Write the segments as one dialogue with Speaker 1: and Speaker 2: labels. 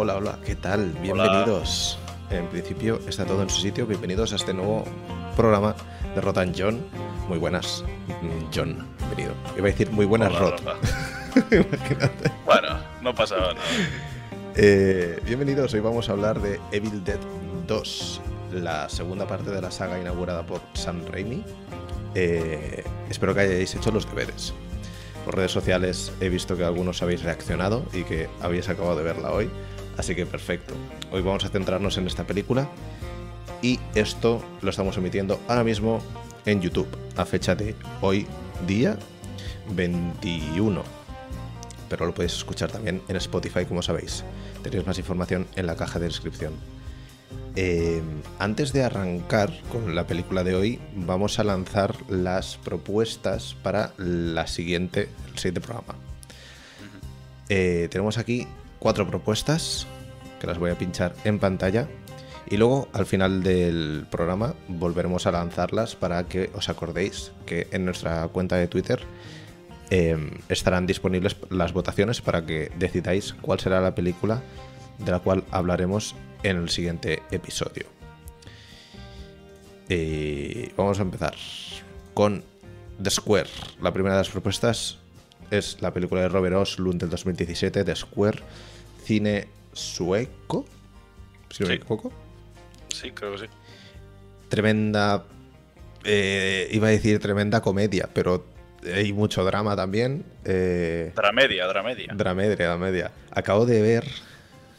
Speaker 1: hola, hola, ¿qué tal? Bienvenidos. En principio está todo en su sitio. Bienvenidos a este nuevo programa de Rotan John. Muy buenas, mm, John. Bienvenido. Iba a decir muy buenas,
Speaker 2: Hola,
Speaker 1: Rot. Imagínate.
Speaker 2: Bueno, no pasa nada.
Speaker 1: Eh, bienvenidos, hoy vamos a hablar de Evil Dead 2, la segunda parte de la saga inaugurada por Sam Raimi. Eh, espero que hayáis hecho los deberes. Por redes sociales he visto que algunos habéis reaccionado y que habéis acabado de verla hoy, así que perfecto. Hoy vamos a centrarnos en esta película y esto lo estamos emitiendo ahora mismo en YouTube, a fecha de hoy día 21 pero lo podéis escuchar también en Spotify, como sabéis. Tenéis más información en la caja de descripción. Eh, antes de arrancar con la película de hoy, vamos a lanzar las propuestas para la siguiente, el siguiente programa. Eh, tenemos aquí cuatro propuestas que las voy a pinchar en pantalla y luego al final del programa volveremos a lanzarlas para que os acordéis que en nuestra cuenta de Twitter eh, estarán disponibles las votaciones para que decidáis cuál será la película de la cual hablaremos en el siguiente episodio. Eh, vamos a empezar con The Square. La primera de las propuestas es la película de Robert Oslund del 2017, The Square, cine sueco. Si no me
Speaker 2: Sí.
Speaker 1: equivoco.
Speaker 2: Sí, creo que sí.
Speaker 1: Tremenda. eh, iba a decir tremenda comedia, pero hay mucho drama también. Eh,
Speaker 2: Dramedia, dramedia.
Speaker 1: Dramedia, dramedia. Acabo de ver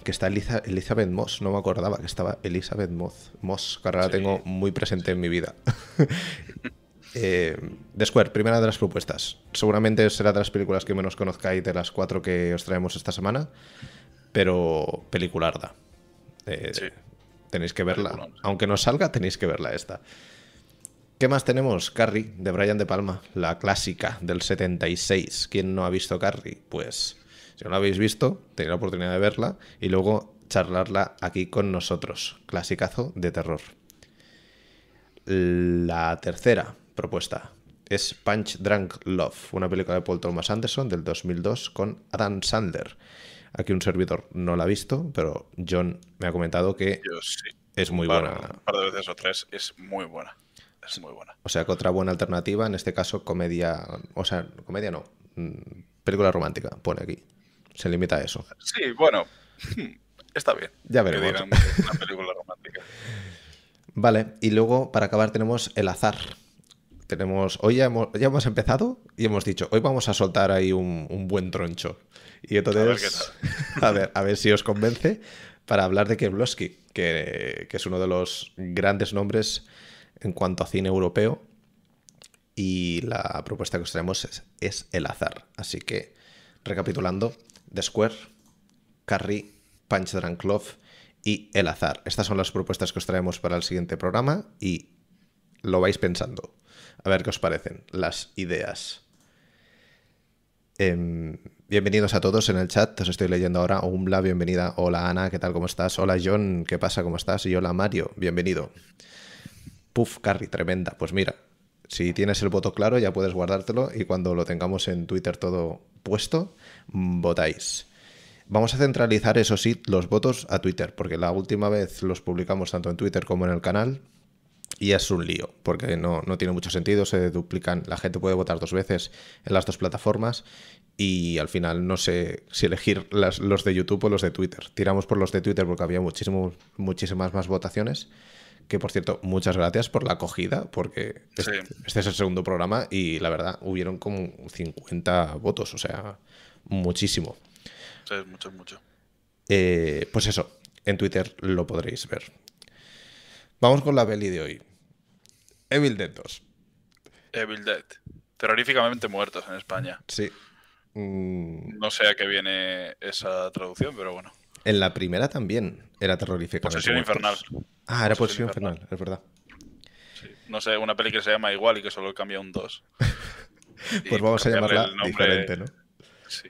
Speaker 1: que está Eliza- Elizabeth Moss. No me acordaba que estaba Elizabeth Moss. Moss, que ahora la tengo muy presente en mi vida. eh, The Square, primera de las propuestas. Seguramente será de las películas que menos conozcáis de las cuatro que os traemos esta semana. Pero pelicularda. Eh,
Speaker 2: Sí.
Speaker 1: Tenéis que verla. Aunque no salga, tenéis que verla esta. ¿Qué más tenemos? Carrie, de Brian De Palma, la clásica del 76. ¿Quién no ha visto Carrie? Pues, si no la habéis visto, tenéis la oportunidad de verla y luego charlarla aquí con nosotros. Clasicazo de terror. La tercera propuesta es Punch Drunk Love, una película de Paul Thomas Anderson del 2002 con Adam Sandler. Aquí un servidor no la ha visto, pero John me ha comentado que
Speaker 2: Yo sí.
Speaker 1: es muy
Speaker 2: par-
Speaker 1: buena.
Speaker 2: Un par de veces o tres. Es muy buena. Es muy buena.
Speaker 1: O sea, que otra buena alternativa, en este caso, comedia. O sea, comedia no. mm, Película romántica, pone aquí. Se limita a eso.
Speaker 2: Sí, bueno. Está bien.
Speaker 1: Ya veremos.
Speaker 2: una película romántica.
Speaker 1: Vale, y luego para acabar tenemos el azar. Tenemos. Hoy ya hemos, ya hemos empezado y hemos dicho, hoy vamos a soltar ahí un, un buen troncho. Y entonces. A ver, a ver si os convence para hablar de Kieblowski, que, que es uno de los grandes nombres en cuanto a cine europeo. Y la propuesta que os traemos es, es el azar. Así que, recapitulando, The Square, Carrie, Punch Drunk Love y El Azar. Estas son las propuestas que os traemos para el siguiente programa y lo vais pensando. A ver qué os parecen las ideas. Em, bienvenidos a todos en el chat. Os estoy leyendo ahora. Umbla, bienvenida. Hola Ana, ¿qué tal? ¿Cómo estás? Hola John, ¿qué pasa? ¿Cómo estás? Y hola Mario, bienvenido. Puf, Carrie, tremenda. Pues mira, si tienes el voto claro ya puedes guardártelo y cuando lo tengamos en Twitter todo puesto, mm, votáis. Vamos a centralizar, eso sí, los votos a Twitter, porque la última vez los publicamos tanto en Twitter como en el canal y es un lío, porque no, no tiene mucho sentido, se duplican, la gente puede votar dos veces en las dos plataformas y al final no sé si elegir las- los de YouTube o los de Twitter. Tiramos por los de Twitter porque había muchísimo, muchísimas más votaciones, que por cierto, muchas gracias por la acogida, porque este,
Speaker 2: Sí.
Speaker 1: este es el segundo programa y la verdad hubieron como 50 votos, o sea, muchísimo.
Speaker 2: Sí, es mucho, mucho.
Speaker 1: Eh, pues eso, en Twitter lo podréis ver. Vamos con la peli de hoy. Evil Dead 2.
Speaker 2: Evil Dead. Terroríficamente muertos en España.
Speaker 1: Sí. Mm,
Speaker 2: No sé a qué viene esa traducción, pero bueno.
Speaker 1: en la primera también era terrorífica.
Speaker 2: Posesión infernal.
Speaker 1: Ah, era
Speaker 2: Posesión
Speaker 1: Posesión Infernal, es verdad.
Speaker 2: Sí. No sé, una peli que se llama igual y que solo cambia un 2.
Speaker 1: Pues vamos a llamarla diferente, ¿no?
Speaker 2: Sí.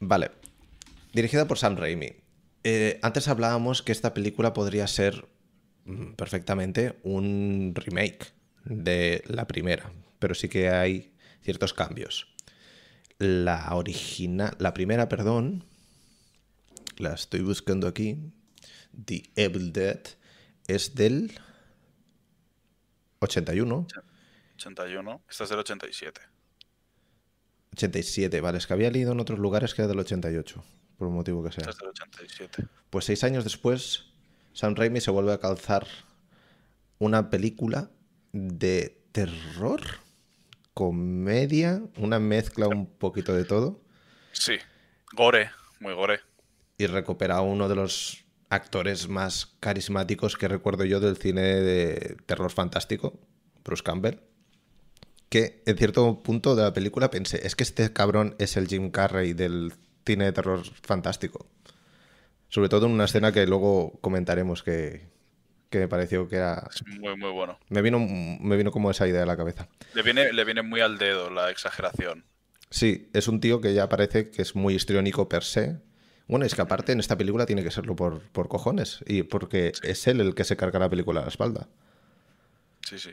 Speaker 1: Vale. Dirigida por Sam Raimi. Eh, antes hablábamos que esta película podría ser perfectamente un remake de la primera, pero sí que hay ciertos cambios. La original, la primera, perdón, la estoy buscando aquí. The Evil Dead es del 81.
Speaker 2: 81. Esta es del 87.
Speaker 1: 87, vale, es que había leído en otros lugares que era del 88, por un motivo que sea.
Speaker 2: Esta es del 87.
Speaker 1: Pues seis años después, Sam Raimi se vuelve a calzar una película de terror, comedia, una mezcla un poquito de todo.
Speaker 2: Sí, gore, muy gore.
Speaker 1: Y recupera a uno de los actores más carismáticos que recuerdo yo del cine de terror fantástico, Bruce Campbell. Que en cierto punto de la película pensé, es que este cabrón es el Jim Carrey del cine de terror fantástico. Sobre todo en una escena que luego comentaremos que, que me pareció que era...
Speaker 2: Es muy, muy bueno.
Speaker 1: Me vino, me vino como esa idea a la cabeza.
Speaker 2: Le viene, le viene muy al dedo la exageración.
Speaker 1: Sí, es un tío que ya parece que es muy histriónico per se. Bueno, es que aparte en esta película tiene que serlo por, por cojones. Y porque es él el que se carga la película a la espalda.
Speaker 2: Sí, sí.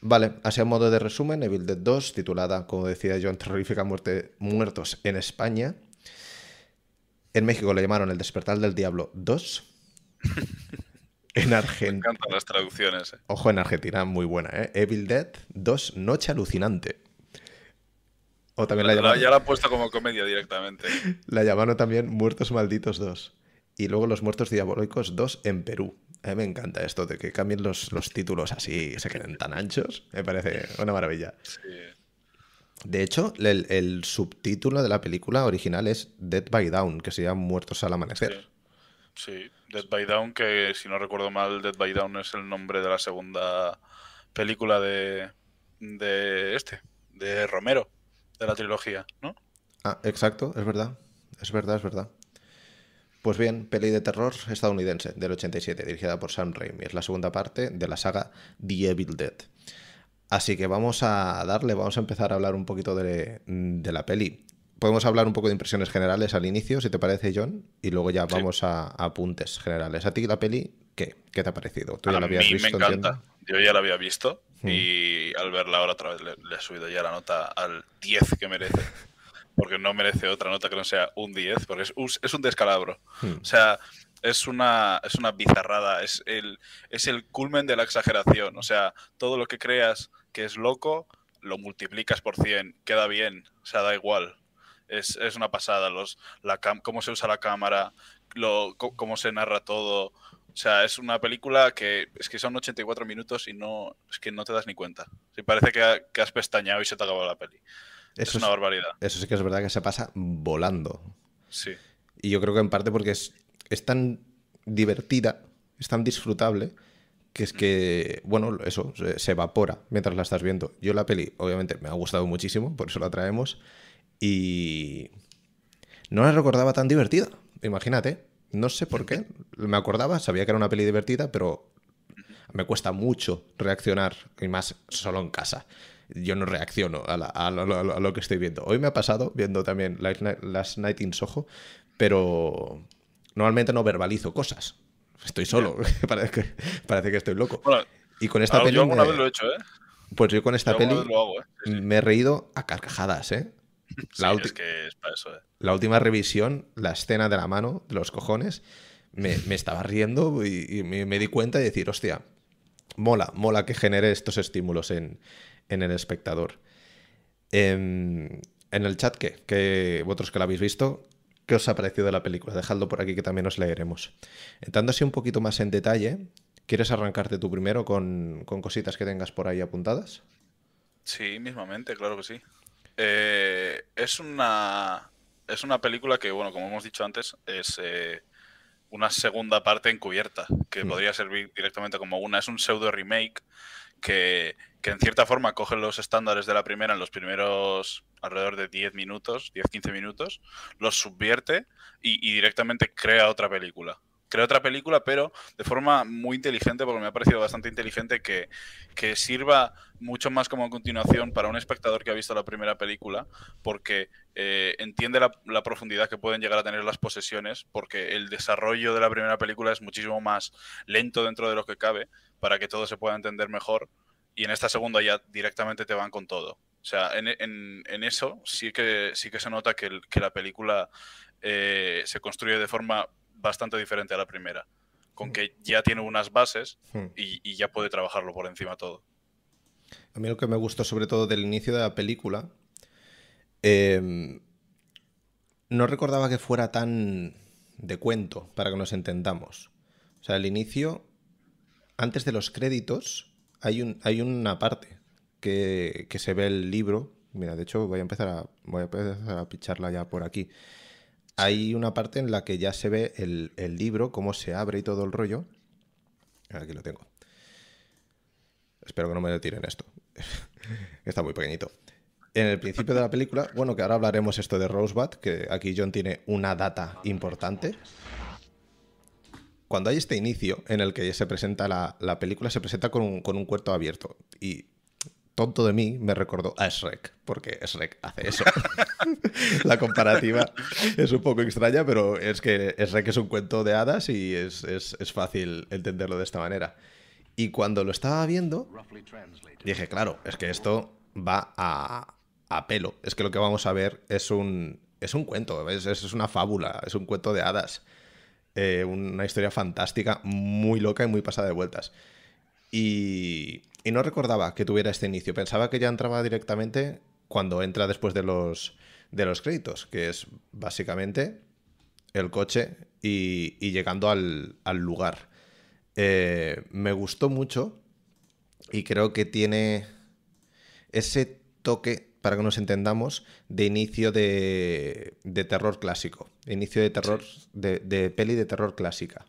Speaker 1: Vale, así a modo de resumen, Evil Dead 2, titulada, como decía John, Terrorífica Muerte Muertos en España. En México le llamaron El Despertar del Diablo 2. En
Speaker 2: Me
Speaker 1: Argentina.
Speaker 2: encantan las traducciones. eh.
Speaker 1: Ojo, en Argentina, muy buena, ¿eh? Evil Dead 2, Noche Alucinante. O también la
Speaker 2: La-
Speaker 1: llamaron,
Speaker 2: ya la han puesto como comedia directamente.
Speaker 1: la llamaron también Muertos Malditos 2. Y luego Los Muertos Diabólicos 2 en Perú. A mí me encanta esto de que cambien los, los títulos así, se queden tan anchos. Me parece una maravilla.
Speaker 2: Sí.
Speaker 1: De hecho, el, el subtítulo de la película original es Dead by Down, que se llama Muertos al Amanecer.
Speaker 2: Sí, Dead by Down, que si no recuerdo mal, Dead by Down es el nombre de la segunda película de, de este, de Romero, de la trilogía, ¿no?
Speaker 1: Ah, exacto, es verdad. Es verdad, es verdad. Pues bien, peli de terror estadounidense del 87, dirigida por Sam Raimi. Es la segunda parte de la saga The Evil Dead. Así que vamos a darle, vamos a empezar a hablar un poquito de, de la peli. Podemos hablar un poco de impresiones generales al inicio, si te parece, John, y luego ya
Speaker 2: Sí.
Speaker 1: vamos a, a apuntes generales. ¿A ti la peli qué? ¿Qué te ha parecido? ¿Tú ya
Speaker 2: A
Speaker 1: la
Speaker 2: mí
Speaker 1: habías
Speaker 2: me
Speaker 1: visto?
Speaker 2: encanta.
Speaker 1: entiendo?
Speaker 2: Yo ya la había visto
Speaker 1: Hmm.
Speaker 2: y al verla ahora otra vez le, le he subido ya la nota al 10 que merece. Porque no merece otra nota que no sea un 10, porque es, un- es un descalabro.
Speaker 1: Hmm.
Speaker 2: O sea, es una, es una bizarrada, es el, es el culmen de la exageración. O sea, todo lo que creas que es loco, lo multiplicas por 100, queda bien, o sea, da igual. Es, es una pasada, los, la cam- cómo se usa la cámara, lo, cómo se narra todo. O sea, es una película que es que son 84 minutos y no es que no te das ni cuenta. Sí, parece que, ha- que has pestañado y se te ha acabado la peli.
Speaker 1: Eso,
Speaker 2: es una
Speaker 1: es-
Speaker 2: barbaridad.
Speaker 1: eso sí que es verdad que se pasa volando.
Speaker 2: Sí.
Speaker 1: Y yo creo que en parte porque es, es tan divertida, es tan disfrutable, que es que, bueno, eso, se, evapora mientras la estás viendo. Yo la peli, obviamente, me ha gustado muchísimo, por eso la traemos. Y no la recordaba tan divertida, imagínate. No sé por qué. Me acordaba, sabía que era una peli divertida, pero me cuesta mucho reaccionar, y más solo en casa. Yo no reacciono a, la- lo, que estoy viendo. Hoy me ha pasado viendo también Last Night in Soho, pero normalmente no verbalizo cosas. Estoy solo, parece, que, parece que estoy loco.
Speaker 2: Bueno,
Speaker 1: Y con esta peli,
Speaker 2: yo alguna
Speaker 1: me-
Speaker 2: vez lo he hecho, ¿eh?
Speaker 1: pues yo con esta
Speaker 2: Yo
Speaker 1: peli
Speaker 2: lo hago, ¿eh? Sí, sí.
Speaker 1: me he reído a carcajadas, ¿eh? La ulti-
Speaker 2: es que es para eso, ¿eh?
Speaker 1: la última revisión, la escena de la mano, de los cojones, me, me estaba riendo y, y me, me di cuenta de decir, hostia, mola, mola que genere estos estímulos en, en el espectador. En, en el chat, ¿qué? que vosotros que la habéis visto, ¿qué os ha parecido la película? Dejadlo por aquí que también os leeremos. Entrando así un poquito más en detalle, ¿quieres arrancarte tú primero con, con cositas que tengas por ahí apuntadas?
Speaker 2: Sí, mismamente, claro que sí. Eh, es una es una película que, bueno, como hemos dicho antes, es eh, una segunda parte encubierta, que
Speaker 1: Mm.
Speaker 2: podría servir directamente como una. Es un pseudo remake que, en cierta forma coge los estándares de la primera en los primeros alrededor de 10 minutos, 10-15 minutos, los subvierte y, directamente crea otra película. Crea otra película, pero de forma muy inteligente, porque me ha parecido bastante inteligente que, que sirva mucho más como continuación para un espectador que ha visto la primera película, porque eh, entiende la profundidad que pueden llegar a tener las posesiones, porque el desarrollo de la primera película es muchísimo más lento dentro de lo que cabe, para que todo se pueda entender mejor, y en esta segunda ya directamente te van con todo. O sea, en, en- en eso sí que, sí que se nota que, el- que la película eh, se construye de forma bastante diferente a la primera. Con que ya tiene unas bases
Speaker 1: Hmm.
Speaker 2: y, y ya puede trabajarlo por encima todo.
Speaker 1: A mí lo que me gustó sobre todo del inicio de la película, eh, no recordaba que fuera tan de cuento, para que nos entendamos. O sea, el inicio, antes de los créditos, hay, un, hay una parte que, se ve el libro. Mira, de hecho voy a empezar a, empezar a picharla ya por aquí. Hay una parte en la que ya se ve el, libro, cómo se abre y todo el rollo. Aquí lo tengo. Espero que no me lo tiren esto. Está muy pequeñito. En el principio de la película, bueno, que ahora hablaremos esto de Rosebud, que aquí John tiene una data importante. Cuando hay este inicio en el que se presenta la, la película, se presenta con un, con un cuarto abierto. Y tonto de mí me recordó a Shrek, porque Shrek hace eso. la comparativa es un poco extraña, pero es que Shrek es un cuento de hadas y es, es, es fácil entenderlo de esta manera. Y cuando lo estaba viendo, dije, claro, es que esto va a, a pelo. Es que lo que vamos a ver es un, es un cuento, es, es una fábula, es un cuento de hadas. Eh, una historia fantástica, muy loca y muy pasada de vueltas. Y, no recordaba que tuviera este inicio. Pensaba que ya entraba directamente cuando entra después de los, de los créditos, que es básicamente el coche y, llegando al, al lugar. Eh, me gustó mucho y creo que tiene ese toque, para que nos entendamos, de inicio de, de terror clásico. Inicio de terror, sí. de, de, peli de terror clásica.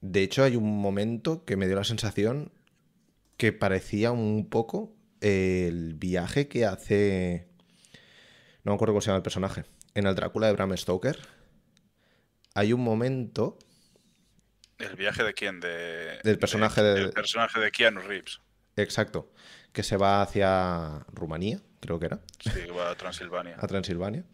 Speaker 1: De hecho, hay un momento que me dio la sensación que parecía un poco el viaje que hace. No me acuerdo cómo se llama el personaje. En el Drácula de Bram Stoker. Hay un momento.
Speaker 2: ¿El viaje de quién? De,
Speaker 1: del personaje
Speaker 2: de,
Speaker 1: de,
Speaker 2: del personaje de Keanu Reeves.
Speaker 1: Exacto. Que se va hacia Rumanía, creo que era.
Speaker 2: Sí, va a Transilvania.
Speaker 1: a Transilvania.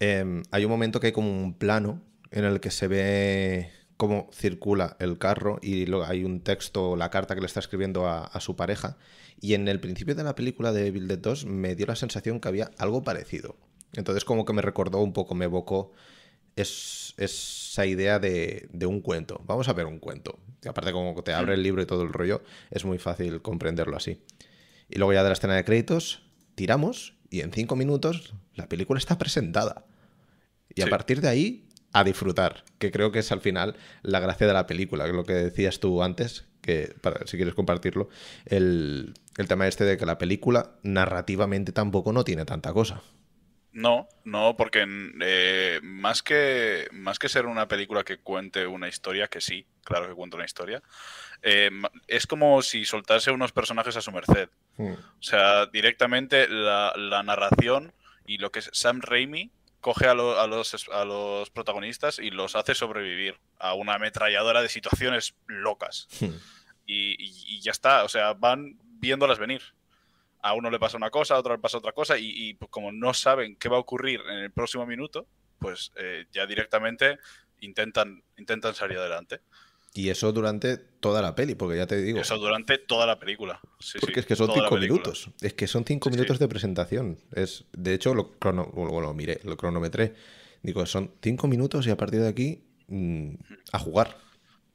Speaker 1: Eh, hay un momento que hay como un plano en el que se ve cómo circula el carro y luego hay un texto, la carta que le está escribiendo a, a, su pareja. Y en el principio de la película de Evil Dead 2 me dio la sensación que había algo parecido. Entonces como que me recordó un poco, me evocó es, esa idea de, de, un cuento. Vamos a ver un cuento. Y aparte como te abre el libro y todo el rollo, es muy fácil comprenderlo así. Y luego ya de la escena de créditos, tiramos y en cinco minutos la película está presentada. Y sí. a partir de ahí, a disfrutar, que creo que es al final la gracia de la película, lo que decías tú antes, que para, si quieres compartirlo, el, el tema este de que la película narrativamente tampoco no tiene tanta cosa.
Speaker 2: No, no, porque eh, más, que, más que ser una película que cuente una historia, que sí, claro que cuenta una historia, eh, es como si soltase unos personajes a su merced.
Speaker 1: Hmm.
Speaker 2: O sea, directamente la, la, narración y lo que es Sam Raimi coge a, lo, a, los, a los protagonistas y los hace sobrevivir a una ametralladora de situaciones locas.
Speaker 1: Hmm.
Speaker 2: Y, y, y ya está, o sea, van viéndolas venir a uno le pasa una cosa, a otro le pasa otra cosa, y, y pues como no saben qué va a ocurrir en el próximo minuto, pues eh, ya directamente intentan, intentan salir adelante.
Speaker 1: Y eso durante toda la peli, porque ya te digo.
Speaker 2: Eso durante toda la película. Sí,
Speaker 1: porque
Speaker 2: sí,
Speaker 1: es que son cinco minutos. Es que son cinco sí, minutos de presentación. Es, de hecho, lo, crono, bueno, lo miré, lo cronometré. Digo, son cinco minutos y a partir de aquí mmm, a jugar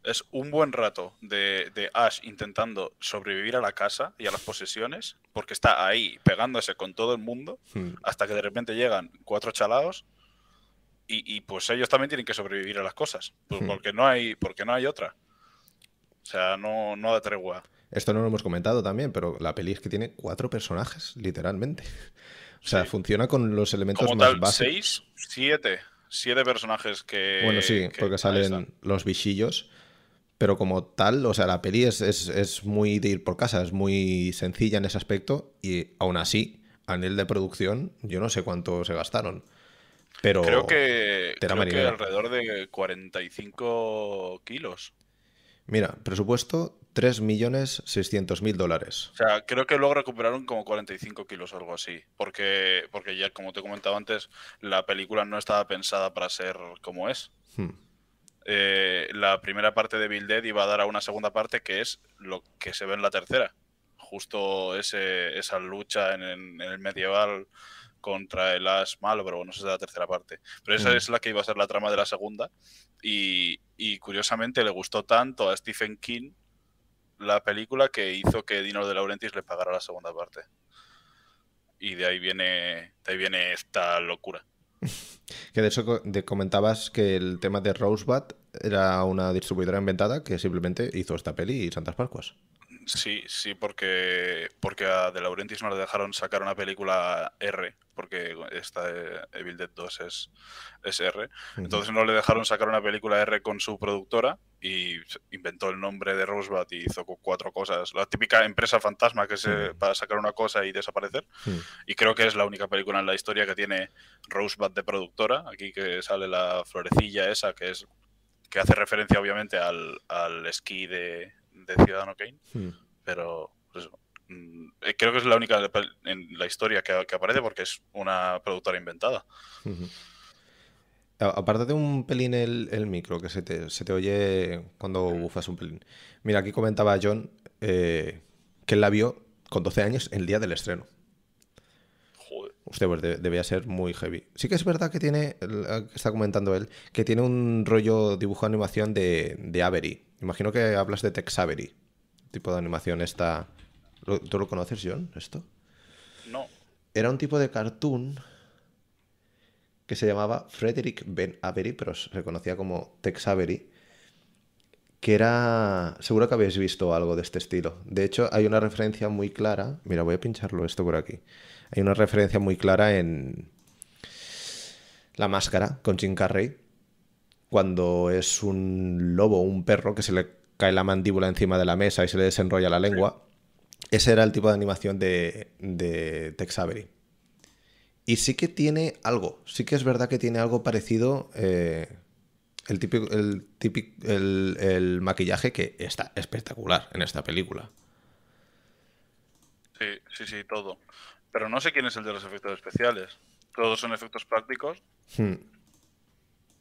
Speaker 2: es un buen rato de, de, Ash intentando sobrevivir a la casa y a las posesiones, porque está ahí pegándose con todo el mundo,
Speaker 1: hmm.
Speaker 2: hasta que de repente llegan cuatro chalaos y, y, pues ellos también tienen que sobrevivir a las cosas, pues
Speaker 1: Hmm.
Speaker 2: porque, no hay, porque no hay otra. O sea, no, no da tregua.
Speaker 1: Esto no lo hemos comentado también, pero la peli es que tiene cuatro personajes, literalmente. O sea,
Speaker 2: Sí.
Speaker 1: funciona con los elementos
Speaker 2: Como
Speaker 1: más
Speaker 2: tal,
Speaker 1: básicos.
Speaker 2: seis, siete, siete personajes que...
Speaker 1: Bueno, sí,
Speaker 2: que-
Speaker 1: porque salen los bichillos. Pero como tal, o sea, la peli es, es, es muy de ir por casa, es muy sencilla en ese aspecto. Y aún así, a nivel de producción, yo no sé cuánto se gastaron. Pero
Speaker 2: Creo que, creo que alrededor de 45 kilos.
Speaker 1: Mira, presupuesto 3.600.000 dólares.
Speaker 2: O sea, creo que luego recuperaron como 45 kilos o algo así. Porque, porque ya, como te comentaba antes, la película no estaba pensada para ser como es.
Speaker 1: Hmm.
Speaker 2: Eh, la primera parte de Bill Dead iba a dar a una segunda parte que es lo que se ve en la tercera. Justo ese, esa lucha en, en- en el medieval contra el Ash malo, pero bueno, esa es de la tercera parte. Pero esa
Speaker 1: Mm.
Speaker 2: es la que iba a ser la trama de la segunda. Y, y curiosamente le gustó tanto a Stephen King la película que hizo que Dino de Laurentiis le pagara la segunda parte. Y de ahí viene, de ahí viene esta locura.
Speaker 1: Que de hecho de- comentabas que el tema de Rosebud era una distribuidora inventada que simplemente hizo esta peli y Santas Pascuas.
Speaker 2: Sí, sí, porque, porque a De Laurentiis no le dejaron sacar una película R, porque esta Evil Dead 2 es, es R. Entonces no le dejaron sacar una película R con su productora y inventó el nombre de Rosebud y hizo cu- cuatro cosas. La típica empresa fantasma que se para sacar una cosa y desaparecer. Y creo que es la única película en la historia que tiene Rosebud de productora. Aquí que sale la florecilla esa, que es que hace referencia obviamente al, al esquí de, de Ciudadano Kane.
Speaker 1: Mm.
Speaker 2: Pero pues mm, eh, creo que es la única en la historia que, que aparece porque es una productora inventada.
Speaker 1: Ujú. A- Aparte de un pelín el, el micro, que se te, se te oye cuando bufas un pelín. Mira, aquí comentaba John eh, que él la vio con 12 años el día del estreno. Usted, pues de- debía ser muy heavy. Sí que es verdad que tiene, está comentando él, que tiene un rollo dibujo de animación de, de Avery. Imagino que hablas de Tex Avery. Tipo de animación esta... ¿Lo- ¿Tú lo conoces, John, esto?
Speaker 2: No.
Speaker 1: Era un tipo de cartoon que se llamaba Frederick Ben Avery, pero se conocía como Tex Avery, que era... Seguro que habéis visto algo de este estilo. De hecho, hay una referencia muy clara... Mira, voy a pincharlo esto por aquí. Hay una referencia muy clara en La Máscara con Jim Carrey, cuando es un lobo, un perro, que se le cae la mandíbula encima de la mesa y se le desenrolla la lengua. Ese era el tipo de animación de, de Tex Avery. Y sí que tiene algo, sí que es verdad que tiene algo parecido. eh, el, típico, el, típico, el, el maquillaje que está espectacular en esta película.
Speaker 2: Sí, sí, sí, todo. Pero no sé quién es el de los efectos especiales. Todos son efectos prácticos.
Speaker 1: Hmm.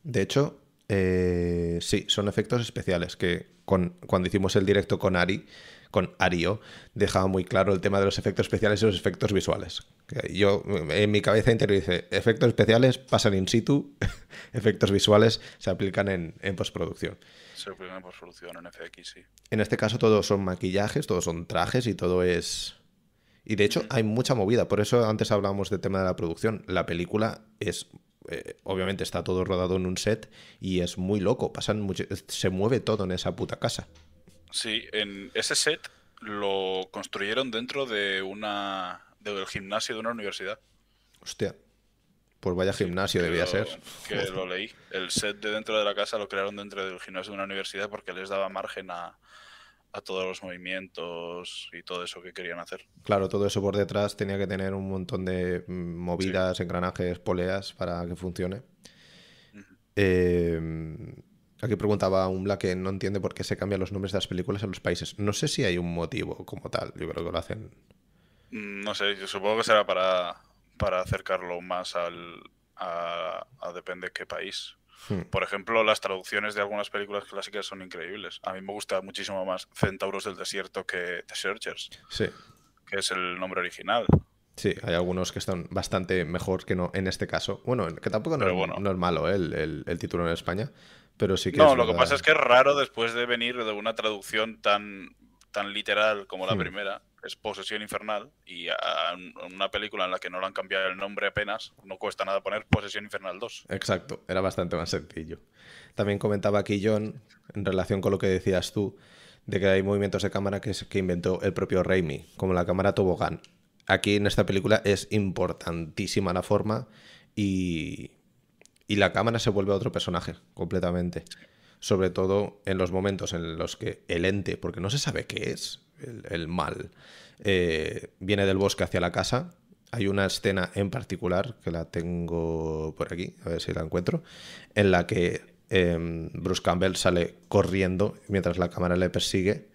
Speaker 1: De hecho, eh, sí, son efectos especiales que con, cuando hicimos el directo con Ari, con Ario, dejaba muy claro el tema de los efectos especiales y los efectos visuales. Yo en mi cabeza interiorice, efectos especiales pasan in situ, efectos visuales se aplican en, en postproducción.
Speaker 2: Se oprimen por solución en FX, sí.
Speaker 1: En este caso todos son maquillajes, todos son trajes y todo es... Y de hecho hay mucha movida, por eso antes hablábamos del tema de la producción. La película es... eh, obviamente está todo rodado en un set y es muy loco, pasan mucho- se mueve todo en esa puta casa.
Speaker 2: Sí, en ese set lo construyeron dentro de una del gimnasio de una universidad.
Speaker 1: Hostia, pues vaya gimnasio debía
Speaker 2: lo-
Speaker 1: ser.
Speaker 2: Que lo leí. El set de dentro de la casa lo crearon dentro del gimnasio de una universidad porque les daba margen a, a todos los movimientos y todo eso que querían hacer.
Speaker 1: Claro, todo eso por detrás tenía que tener un montón de mm, movidas, engranajes, poleas para que funcione. Eh, aquí preguntaba un Black que no entiende por qué se cambian los nombres de las películas en los países. No sé si hay un motivo como tal. Yo creo que lo hacen.
Speaker 2: Mm, No sé, yo supongo que será para, para acercarlo más al, a, a depende qué país.
Speaker 1: Hmm.
Speaker 2: Por ejemplo, las traducciones de algunas películas clásicas son increíbles. A mí me gusta muchísimo más Centauros del Desierto que The Searchers,
Speaker 1: Sí,
Speaker 2: que es el nombre original.
Speaker 1: sí, hay algunos que están bastante mejor que no en este caso. Bueno, que tampoco no, es,
Speaker 2: bueno.
Speaker 1: no es malo ¿eh? el, el- el título en España, pero sí que
Speaker 2: No,
Speaker 1: es
Speaker 2: lo que pasa es que es raro después de venir de una traducción tan, tan literal como la
Speaker 1: Hmm.
Speaker 2: primera, es Posesión Infernal, y a a una película en la que no le han cambiado el nombre apenas, no cuesta nada poner Posesión Infernal 2.
Speaker 1: Exacto, era bastante más sencillo. También comentaba aquí John, en relación con lo que decías tú, de que hay movimientos de cámara que, que inventó el propio Raimi, como la cámara tobogán. Aquí en esta película es importantísima la forma y, y la cámara se vuelve otro personaje completamente. Sobre todo en los momentos en los que el ente, porque no se sabe qué es, el, el mal, eh, viene del bosque hacia la casa. Hay una escena en particular, que la tengo por aquí, a ver si la encuentro, en la que em, Bruce Campbell sale corriendo mientras la cámara le persigue.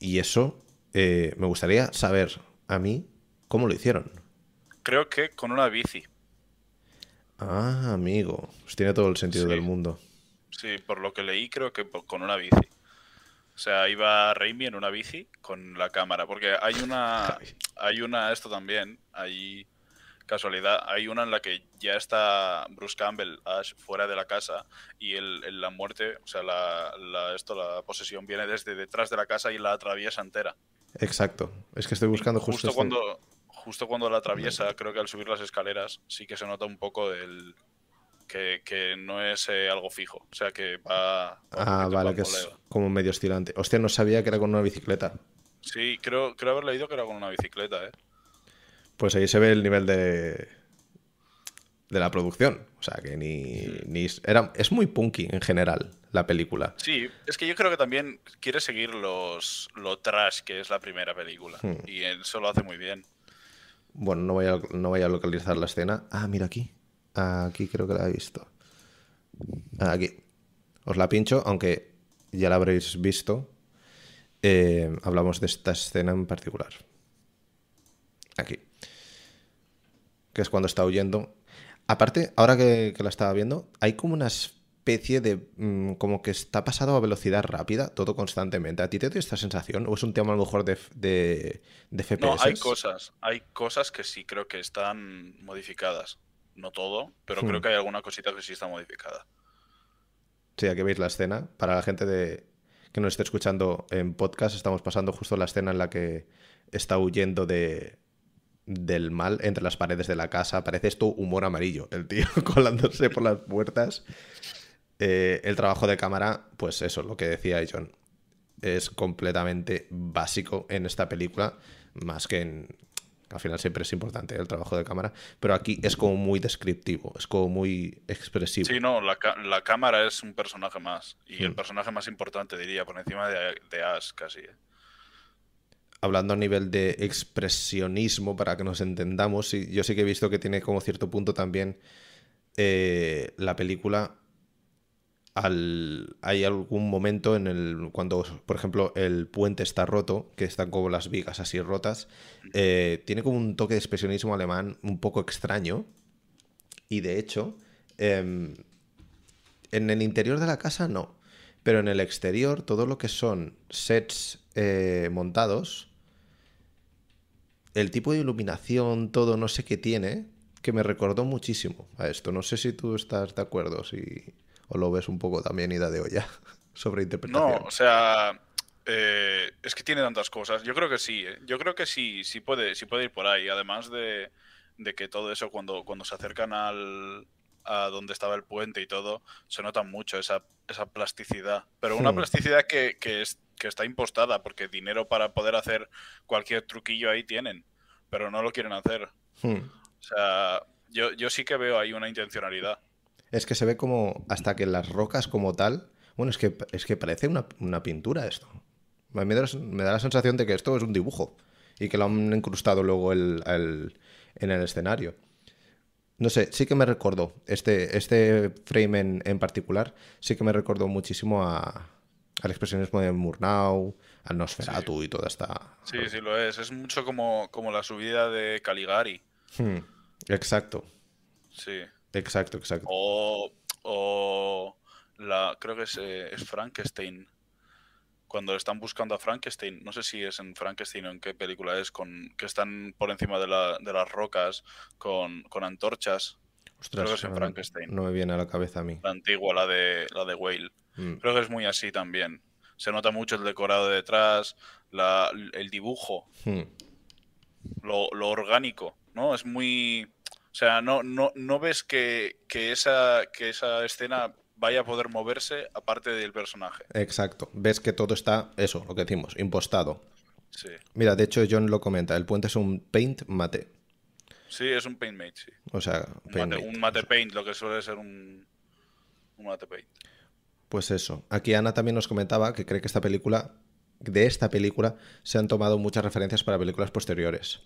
Speaker 1: Y eso eh, me gustaría saber a mí cómo lo hicieron.
Speaker 2: Creo que con una bici.
Speaker 1: Ah, amigo, pues tiene todo el sentido
Speaker 2: Sí.
Speaker 1: del mundo.
Speaker 2: Sí, por lo que leí, creo que con una bici. O sea, iba Raimi en una bici con la cámara, porque hay una, hay una, esto también, hay casualidad. Hay una en la que ya está Bruce Campbell, Ash, fuera de la casa y el, la muerte, o sea, la, la, esto, la posesión viene desde detrás de la casa y la atraviesa entera.
Speaker 1: Exacto. Es que estoy buscando
Speaker 2: justo, cuando justo cuando la atraviesa, creo que al subir las escaleras sí que se nota un poco del que, no es eh, algo fijo. O sea, que va.
Speaker 1: ah, vale, que es como medio estilante. Hostia, no sabía que era con una bicicleta.
Speaker 2: Sí, creo, creo haber leído que era con una bicicleta, ¿eh?
Speaker 1: Pues ahí se ve el nivel de. de la producción. O sea, que ni. ni era, es muy punky en general la película.
Speaker 2: Sí, es que yo creo que también quiere seguir los, lo trash que es la primera película. Hmm. Y eso lo hace muy bien.
Speaker 1: Bueno, no voy, a, no voy a localizar la escena. Ah, mira aquí. Aquí creo que la he visto. Aquí. Os la pincho, aunque ya la habréis visto. Eh, hablamos de esta escena en particular. Aquí. Que es cuando está huyendo. Aparte, ahora que, la estaba viendo, hay como una especie de. Mm, como que está pasado a velocidad rápida, todo constantemente. ¿A ti te da esta sensación? ¿O es un tema a lo mejor de, de, de FPS?
Speaker 2: No, hay cosas. Hay cosas que sí creo que están modificadas no todo, pero creo hmm. que hay alguna cosita que sí está modificada.
Speaker 1: Sí, aquí veis la escena. Para la gente de, que nos esté escuchando en podcast, estamos pasando justo la escena en la que está huyendo de, del mal entre las paredes de la casa. Parece esto humor amarillo, el tío colándose por las puertas. Eh, el trabajo de cámara, pues eso, lo que decía John, es completamente básico en esta película, más que en, al final siempre es importante el trabajo de cámara, pero aquí es como muy descriptivo, es como muy expresivo.
Speaker 2: Sí, no, la, cámara es un personaje más, y el mm. personaje más importante, diría, por encima de, de Ash casi. ¿eh?
Speaker 1: Hablando a nivel de expresionismo, para que nos entendamos, yo sí que he visto que tiene como cierto punto también eh, la película hay algún momento en el cuando, por ejemplo, el puente está roto, que están como las vigas así rotas, eh, tiene como un toque de expresionismo alemán un poco extraño. Y de hecho, em, en el interior de la casa no, pero en el exterior, todo lo que son sets eh, montados, el tipo de iluminación, todo no sé qué tiene, que me recordó muchísimo a esto. No sé si tú estás de acuerdo, si o lo ves un poco también ida de olla sobre interpretación.
Speaker 2: No, o sea, eh, es que tiene tantas cosas. Yo creo que sí, ¿eh? yo creo que sí, sí puede, sí puede ir por ahí. Además de, que todo eso cuando, cuando se acercan al, a donde estaba el puente y todo, se nota mucho esa, esa plasticidad. Pero una hmm. plasticidad que, es, que está impostada, porque dinero para poder hacer cualquier truquillo ahí tienen, pero no lo quieren hacer. Hmm. O sea, yo, yo sí que veo ahí una intencionalidad
Speaker 1: es que se ve como hasta que las rocas como tal. Bueno, es que, es que parece una, pintura esto. Me da, me da, la sensación de que esto es un dibujo y que lo han incrustado luego el, en el escenario. No sé, sí que me recordó, este, este frame en, particular, sí que me recordó muchísimo a, al expresionismo de Murnau, al Nosferatu y toda esta...
Speaker 2: Sí, sí lo es. Es mucho como, como la subida de Caligari.
Speaker 1: Hmm, exacto.
Speaker 2: Sí.
Speaker 1: Exacto, exacto.
Speaker 2: O, la, creo que eh, es, Frankenstein. Cuando están buscando a Frankenstein, no sé si es en Frankenstein o en qué película es, con que están por encima de, las rocas con, antorchas.
Speaker 1: creo que es en Frankenstein. No me viene a la cabeza a mí.
Speaker 2: La antigua, la de, la de Whale. Mm. Creo que es muy así también. Se nota mucho el decorado de detrás, el dibujo, mm. lo, lo orgánico, ¿no? Es muy sea, no, no, no ves que, esa, que esa escena vaya a poder moverse aparte del personaje.
Speaker 1: Exacto. Ves que todo está, eso, lo que decimos, impostado.
Speaker 2: Sí.
Speaker 1: Mira, de hecho John lo comenta, el puente es un paint mate.
Speaker 2: Sí, es un paint mate, sí.
Speaker 1: O sea,
Speaker 2: un, mate, paint, lo que suele ser un, un mate paint.
Speaker 1: Pues eso. Aquí Ana también nos comentaba que cree que esta película, de esta película, se han tomado muchas referencias para películas posteriores.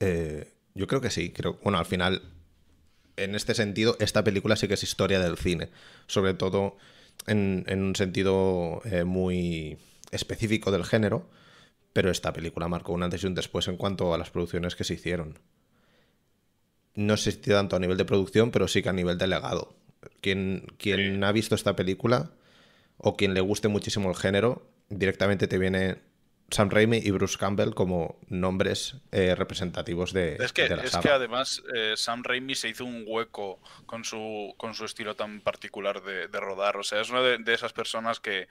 Speaker 1: Eh, yo creo que sí. Creo, bueno, al final, en este sentido, esta película sí que es historia del cine. Sobre todo en, un sentido eh, muy específico del género. Pero esta película marcó un antes y un después en cuanto a las producciones que se hicieron. No sé si tanto a nivel de producción, pero sí que a nivel de legado. Quien, quien ha visto esta película o quien le guste muchísimo el género, directamente te viene Sam Raimi y Bruce Campbell como nombres eh, representativos de,
Speaker 2: Es que,
Speaker 1: de la
Speaker 2: es
Speaker 1: saga.
Speaker 2: que además eh, Sam Raimi se hizo un hueco con su, con su estilo tan particular de, de rodar. O sea, es una de, de esas personas que,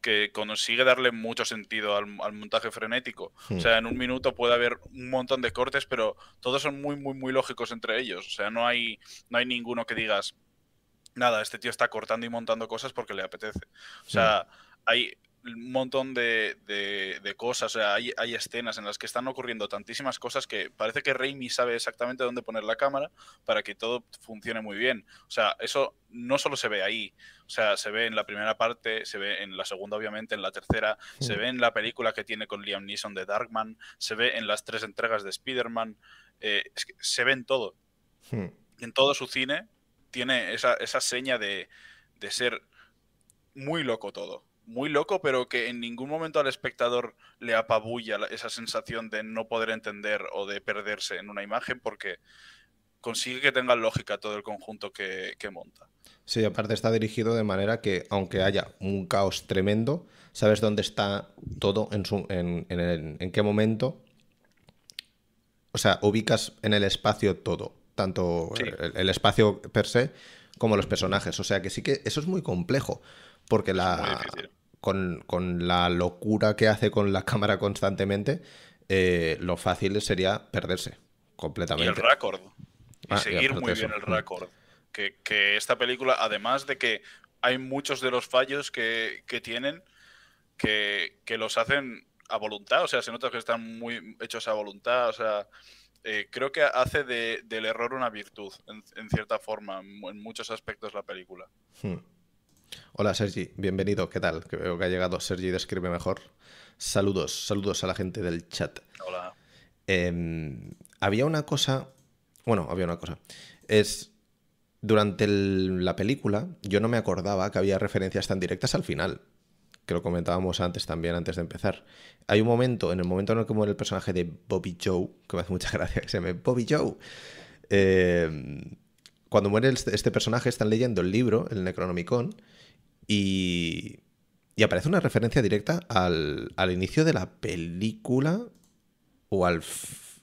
Speaker 2: que consigue darle mucho sentido al, al montaje frenético.
Speaker 1: Hmm.
Speaker 2: O sea, en un minuto puede haber un montón de cortes, pero todos son muy, muy, muy lógicos entre ellos. O sea, no hay, no hay ninguno que digas, nada, este tío está cortando y montando cosas porque le apetece. O sea, hay un montón de, de- de cosas, o sea, hay, hay escenas en las que están ocurriendo tantísimas cosas que parece que Raimi sabe exactamente dónde poner la cámara para que todo funcione muy bien. O sea, eso no solo se ve ahí, o sea, se ve en la primera parte, se ve en la segunda, obviamente, en la tercera, se ve en la película que tiene con Liam Neeson de Darkman, se ve en las tres entregas de Spider-Man, eh, es que se ve en todo en todo su cine tiene esa, esa seña de, de ser muy loco todo. Muy loco, pero que en ningún momento al espectador le apabulla la- esa sensación de no poder entender o de perderse en una imagen porque consigue que tenga lógica todo el conjunto que, que monta.
Speaker 1: Sí, aparte está dirigido de manera que, aunque haya un caos tremendo, sabes dónde está todo, en, su, en, en el- en qué momento. O sea, ubicas en el espacio todo, tanto
Speaker 2: Sí.
Speaker 1: el, el espacio per se como los personajes. O sea, que sí que eso es muy complejo, porque la. Con, con la locura que hace con la cámara constantemente, eh, lo fácil sería perderse
Speaker 2: Y el
Speaker 1: completamente.
Speaker 2: récord. Y
Speaker 1: Ah,
Speaker 2: seguir muy bien el récord. Que, que esta película, además de que hay muchos de los fallos que, que tienen que, que los hacen a voluntad, o sea, se nota que están muy hechos a voluntad, o sea, eh, creo que hace de- del error una virtud, en, en cierta forma, en, en muchos aspectos la película.
Speaker 1: Hmm. Hola Sergi, bienvenido, ¿qué tal? Que veo que ha llegado Sergi de Escribe Mejor. Saludos, saludos a la gente del chat.
Speaker 2: Hola.
Speaker 1: Em, había una cosa, bueno, había una cosa. Es, durante el- la película yo no me acordaba que había referencias tan directas al final, que lo comentábamos antes también, antes de empezar. Hay un momento, en el momento en el que muere el personaje de Bobby Joe, que me hace mucha gracia que se llame Bobby Joe. em, cuando muere este, este personaje están leyendo el libro, el Necronomicon, y, y aparece una referencia directa al, al inicio de la película, o al...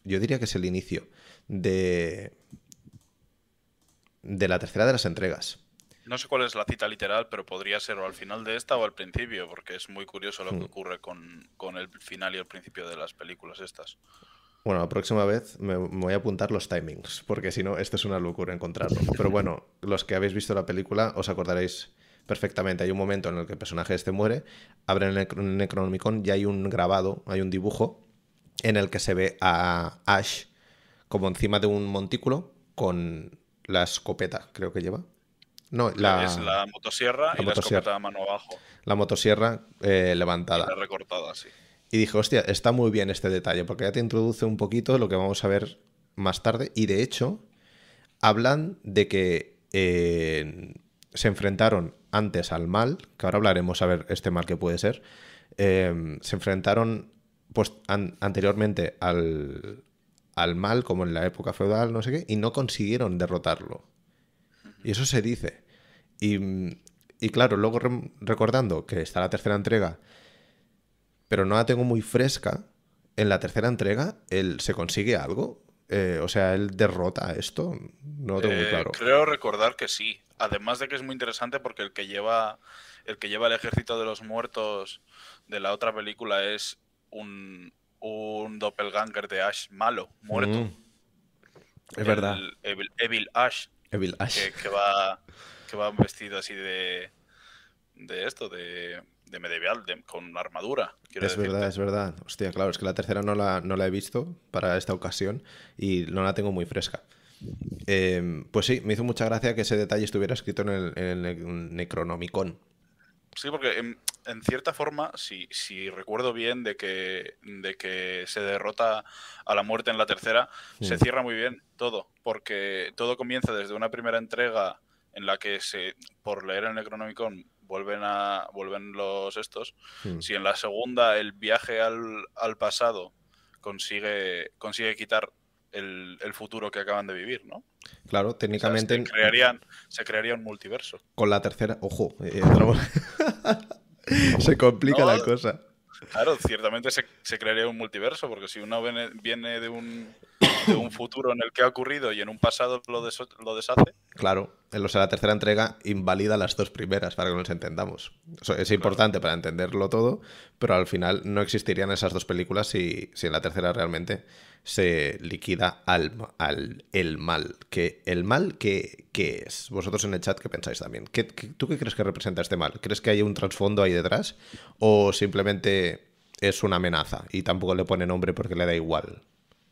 Speaker 1: Yo diría que es el inicio de... De la tercera de las entregas.
Speaker 2: No sé cuál es la cita literal, pero podría ser o al final de esta o al principio, porque es muy curioso lo que
Speaker 1: Hmm.
Speaker 2: ocurre con, con el final y el principio de las películas estas.
Speaker 1: Bueno, la próxima vez me, me voy a apuntar los timings, porque si no, esto es una locura encontrarlo. Pero bueno, los que habéis visto la película os acordaréis perfectamente. Hay un momento en el que el personaje este muere, abren el Necro- Necronomicon y hay un grabado, hay un dibujo en el que se ve a Ash como encima de un montículo con la escopeta, creo que lleva. No, la,
Speaker 2: es la motosierra
Speaker 1: la
Speaker 2: y
Speaker 1: motosierra.
Speaker 2: la escopeta a mano abajo,
Speaker 1: la motosierra eh,
Speaker 2: y
Speaker 1: levantada.
Speaker 2: la recortada, sí.
Speaker 1: Y dije, hostia, está muy bien este detalle, porque ya te introduce un poquito lo que vamos a ver más tarde. Y de hecho, hablan de que eh, se enfrentaron antes al mal, que ahora hablaremos a ver este mal que puede ser. eh, se enfrentaron pues, an- anteriormente al, al mal, como en la época feudal, no sé qué, y no consiguieron derrotarlo. Y eso se dice. Y, y claro, luego recordando que está la tercera entrega pero no la tengo muy fresca. En la tercera entrega, él se consigue algo. Eh, o sea, él derrota esto. No lo tengo muy
Speaker 2: Eh,
Speaker 1: claro.
Speaker 2: Creo recordar que sí. Además de que es muy interesante porque el que lleva el que lleva el ejército de los muertos de la otra película es un, un doppelganger de Ash malo, muerto.
Speaker 1: Mm. Es
Speaker 2: El
Speaker 1: verdad.
Speaker 2: Evil, Evil Ash,
Speaker 1: Evil Ash.
Speaker 2: que, que va que va vestido así de de esto, de, de medieval, de- con armadura.
Speaker 1: Es
Speaker 2: decirte.
Speaker 1: verdad, es verdad. Hostia, claro, es que la tercera no la, no la he visto para esta ocasión y no la tengo muy fresca. Eh, pues sí, me hizo mucha gracia que ese detalle estuviera escrito en el, en el Necronomicon.
Speaker 2: Sí, porque en, en cierta forma, si, si recuerdo bien de que, de que se derrota a la muerte en la tercera, se
Speaker 1: Mm.
Speaker 2: cierra muy bien todo, porque todo comienza desde una primera entrega en la que se, por leer el Necronomicon vuelven a vuelven los estos.
Speaker 1: Mm.
Speaker 2: Si en la segunda el viaje al, al pasado consigue, consigue quitar el, el futuro que acaban de vivir, ¿no?
Speaker 1: Claro,
Speaker 2: O sea,
Speaker 1: técnicamente
Speaker 2: se, crearían, se crearía un multiverso.
Speaker 1: con la tercera, ojo, eh, se complica
Speaker 2: No.
Speaker 1: la cosa.
Speaker 2: Claro, ciertamente se, se crearía un multiverso, porque si uno viene, viene de, un, de un futuro en el que ha ocurrido y en un pasado lo, des- lo deshace,
Speaker 1: Claro, o sea, la tercera entrega invalida las dos primeras para que nos entendamos. Eso es importante para entenderlo todo, pero al final no existirían esas dos películas si, si en la tercera realmente se liquida al, al el mal. Que, ¿El mal qué, qué es? Vosotros en el chat, ¿qué pensáis también? ¿Qué, qué- tú qué crees que representa este mal? ¿Crees que hay un trasfondo ahí detrás? ¿O simplemente es una amenaza y tampoco le pone nombre porque le da igual?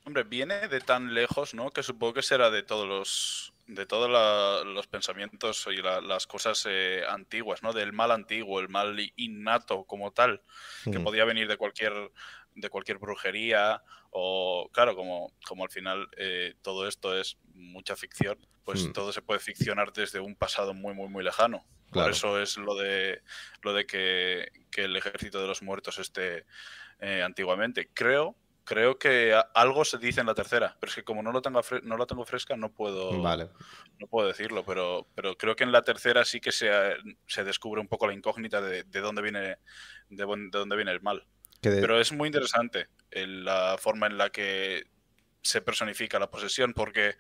Speaker 2: Hombre, viene de tan lejos, ¿no? Que supongo que será de todos los de todos la- los pensamientos y la- las cosas eh, antiguas, ¿no? Del mal antiguo, el mal innato como tal, que
Speaker 1: Mm.
Speaker 2: podía venir de cualquier de cualquier brujería o claro, como como al final eh, todo esto es mucha ficción, pues
Speaker 1: Mm.
Speaker 2: todo se puede ficcionar desde un pasado muy muy muy lejano.
Speaker 1: Claro.
Speaker 2: Por eso es lo de lo de que, que el ejército de los muertos esté eh, antiguamente. Creo, creo que algo se dice en la tercera, pero es que como no lo tengo no lo tengo fresca, no puedo,
Speaker 1: Vale.
Speaker 2: no puedo decirlo, pero, pero creo que en la tercera sí que se, se descubre un poco la incógnita de, de dónde viene de, de dónde viene el mal.
Speaker 1: De-
Speaker 2: Pero es muy interesante el- la forma en la que se personifica la posesión, porque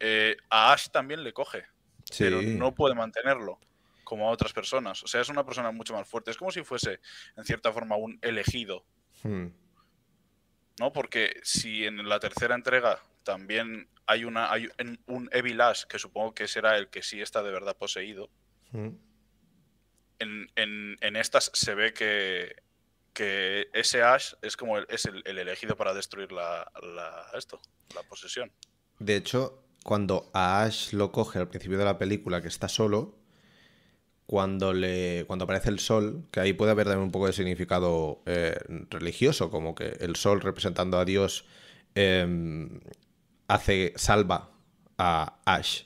Speaker 2: eh, a Ash también le coge,
Speaker 1: sí.
Speaker 2: pero no puede mantenerlo como a otras personas. O sea, es una persona mucho más fuerte. Es como si fuese, en cierta forma, un elegido,
Speaker 1: Mm.
Speaker 2: ¿no? Porque si en la tercera entrega también hay, una, hay un- Evil Ash, que supongo que será el que sí está de verdad poseído,
Speaker 1: Mm.
Speaker 2: en, en- en estas se ve que, que ese Ash es como el, es el, el elegido para destruir la, esto, la posesión.
Speaker 1: De hecho, cuando a Ash lo coge al principio de la película, que está solo, cuando, le, cuando aparece el sol, que ahí puede haber también un poco de significado eh, religioso, como que el sol representando a Dios em, hace, salva a Ash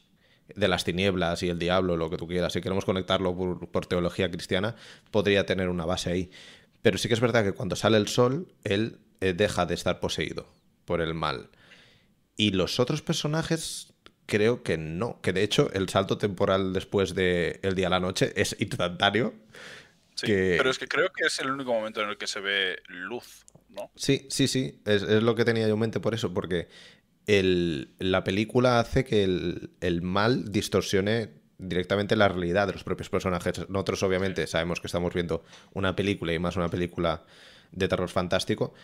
Speaker 1: de las tinieblas y el diablo, lo que tú quieras. Si queremos conectarlo por teología cristiana, podría tener una base ahí. Pero sí que es verdad que cuando sale el sol, él eh, deja de estar poseído por el mal. Y los otros personajes creo que no. Que de hecho el salto temporal después de El día a la noche es instantáneo.
Speaker 2: Sí,
Speaker 1: que-
Speaker 2: Pero es que creo que es el único momento en el que se ve luz, ¿no?
Speaker 1: Sí, sí, sí. Es, es lo que tenía yo en mente por eso. Porque el- la película hace que el, el mal distorsione directamente la realidad de los propios personajes. Nosotros obviamente sabemos que estamos viendo una película y más una película de terror fantástico.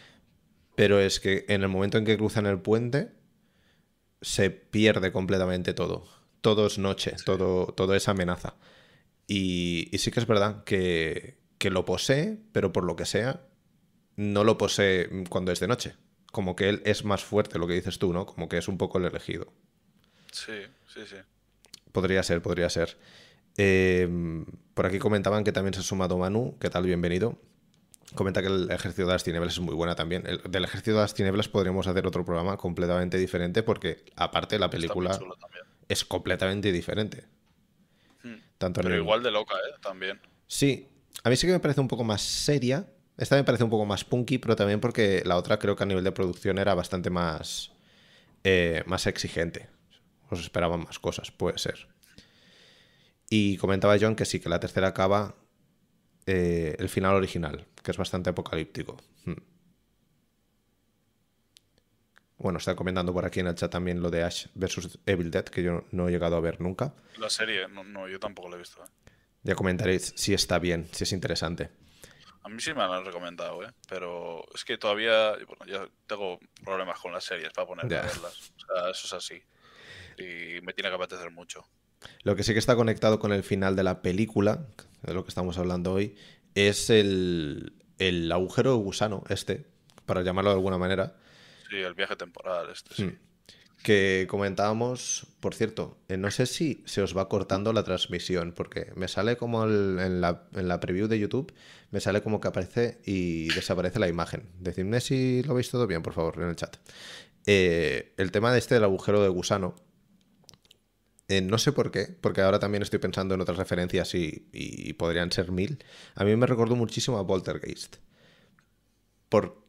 Speaker 1: Pero es que en el momento en que cruzan el puente se pierde completamente todo. Todo es noche, todo, todo es amenaza. Y, y sí que es verdad que, que lo posee, pero por lo que sea, no lo posee cuando es de noche. Como que él es más fuerte, lo que dices tú, ¿no? Como que es un poco el elegido.
Speaker 2: Sí, sí, sí.
Speaker 1: Podría ser, podría ser. Eh, por aquí comentaban que también se ha sumado Manu. ¿Qué tal? Bienvenido. Comenta que el ejército de las tinieblas es muy buena también. El- del ejército de las tinieblas podríamos hacer otro programa completamente diferente porque aparte la película es completamente diferente.
Speaker 2: Hmm.
Speaker 1: Tanto en
Speaker 2: Pero
Speaker 1: el-
Speaker 2: igual de loca, ¿eh? También.
Speaker 1: Sí, a mí sí que me parece un poco más seria. Esta me parece un poco más punky, pero también porque la otra creo que a nivel de producción era bastante más, eh, más exigente. Os esperaban más cosas, puede ser. Y comentaba John que sí, que la tercera acaba eh, el final original, que es bastante apocalíptico. Hmm. Bueno, está comentando por aquí en el chat también lo de Ash versus Evil Dead, que yo no he llegado a ver nunca.
Speaker 2: La serie, no, no, yo tampoco la he visto. ¿eh?
Speaker 1: Ya comentaréis si está bien, si es interesante.
Speaker 2: A mí sí me la han recomendado, ¿eh? Pero es que todavía, bueno, ya tengo problemas con las series para ponerme
Speaker 1: Ya.
Speaker 2: a verlas. O sea, eso es así. Y me tiene que apetecer mucho.
Speaker 1: Lo que sí que está conectado con el final de la película, de lo que estamos hablando hoy, es el, el agujero de gusano, este, para llamarlo de alguna manera,
Speaker 2: Sí, el viaje temporal, este, sí.
Speaker 1: Hmm. que comentábamos, por cierto, eh, no sé si se os va cortando la transmisión, porque me sale como el- en, la, en la preview de YouTube, me sale como que aparece y desaparece la imagen. Decidme si lo veis todo bien, por favor, en el chat. Eh, el tema de este del agujero de gusano, eh, no sé por qué, porque ahora también estoy pensando en otras referencias y, y podrían ser mil. A mí me recordó muchísimo a Poltergeist. Por,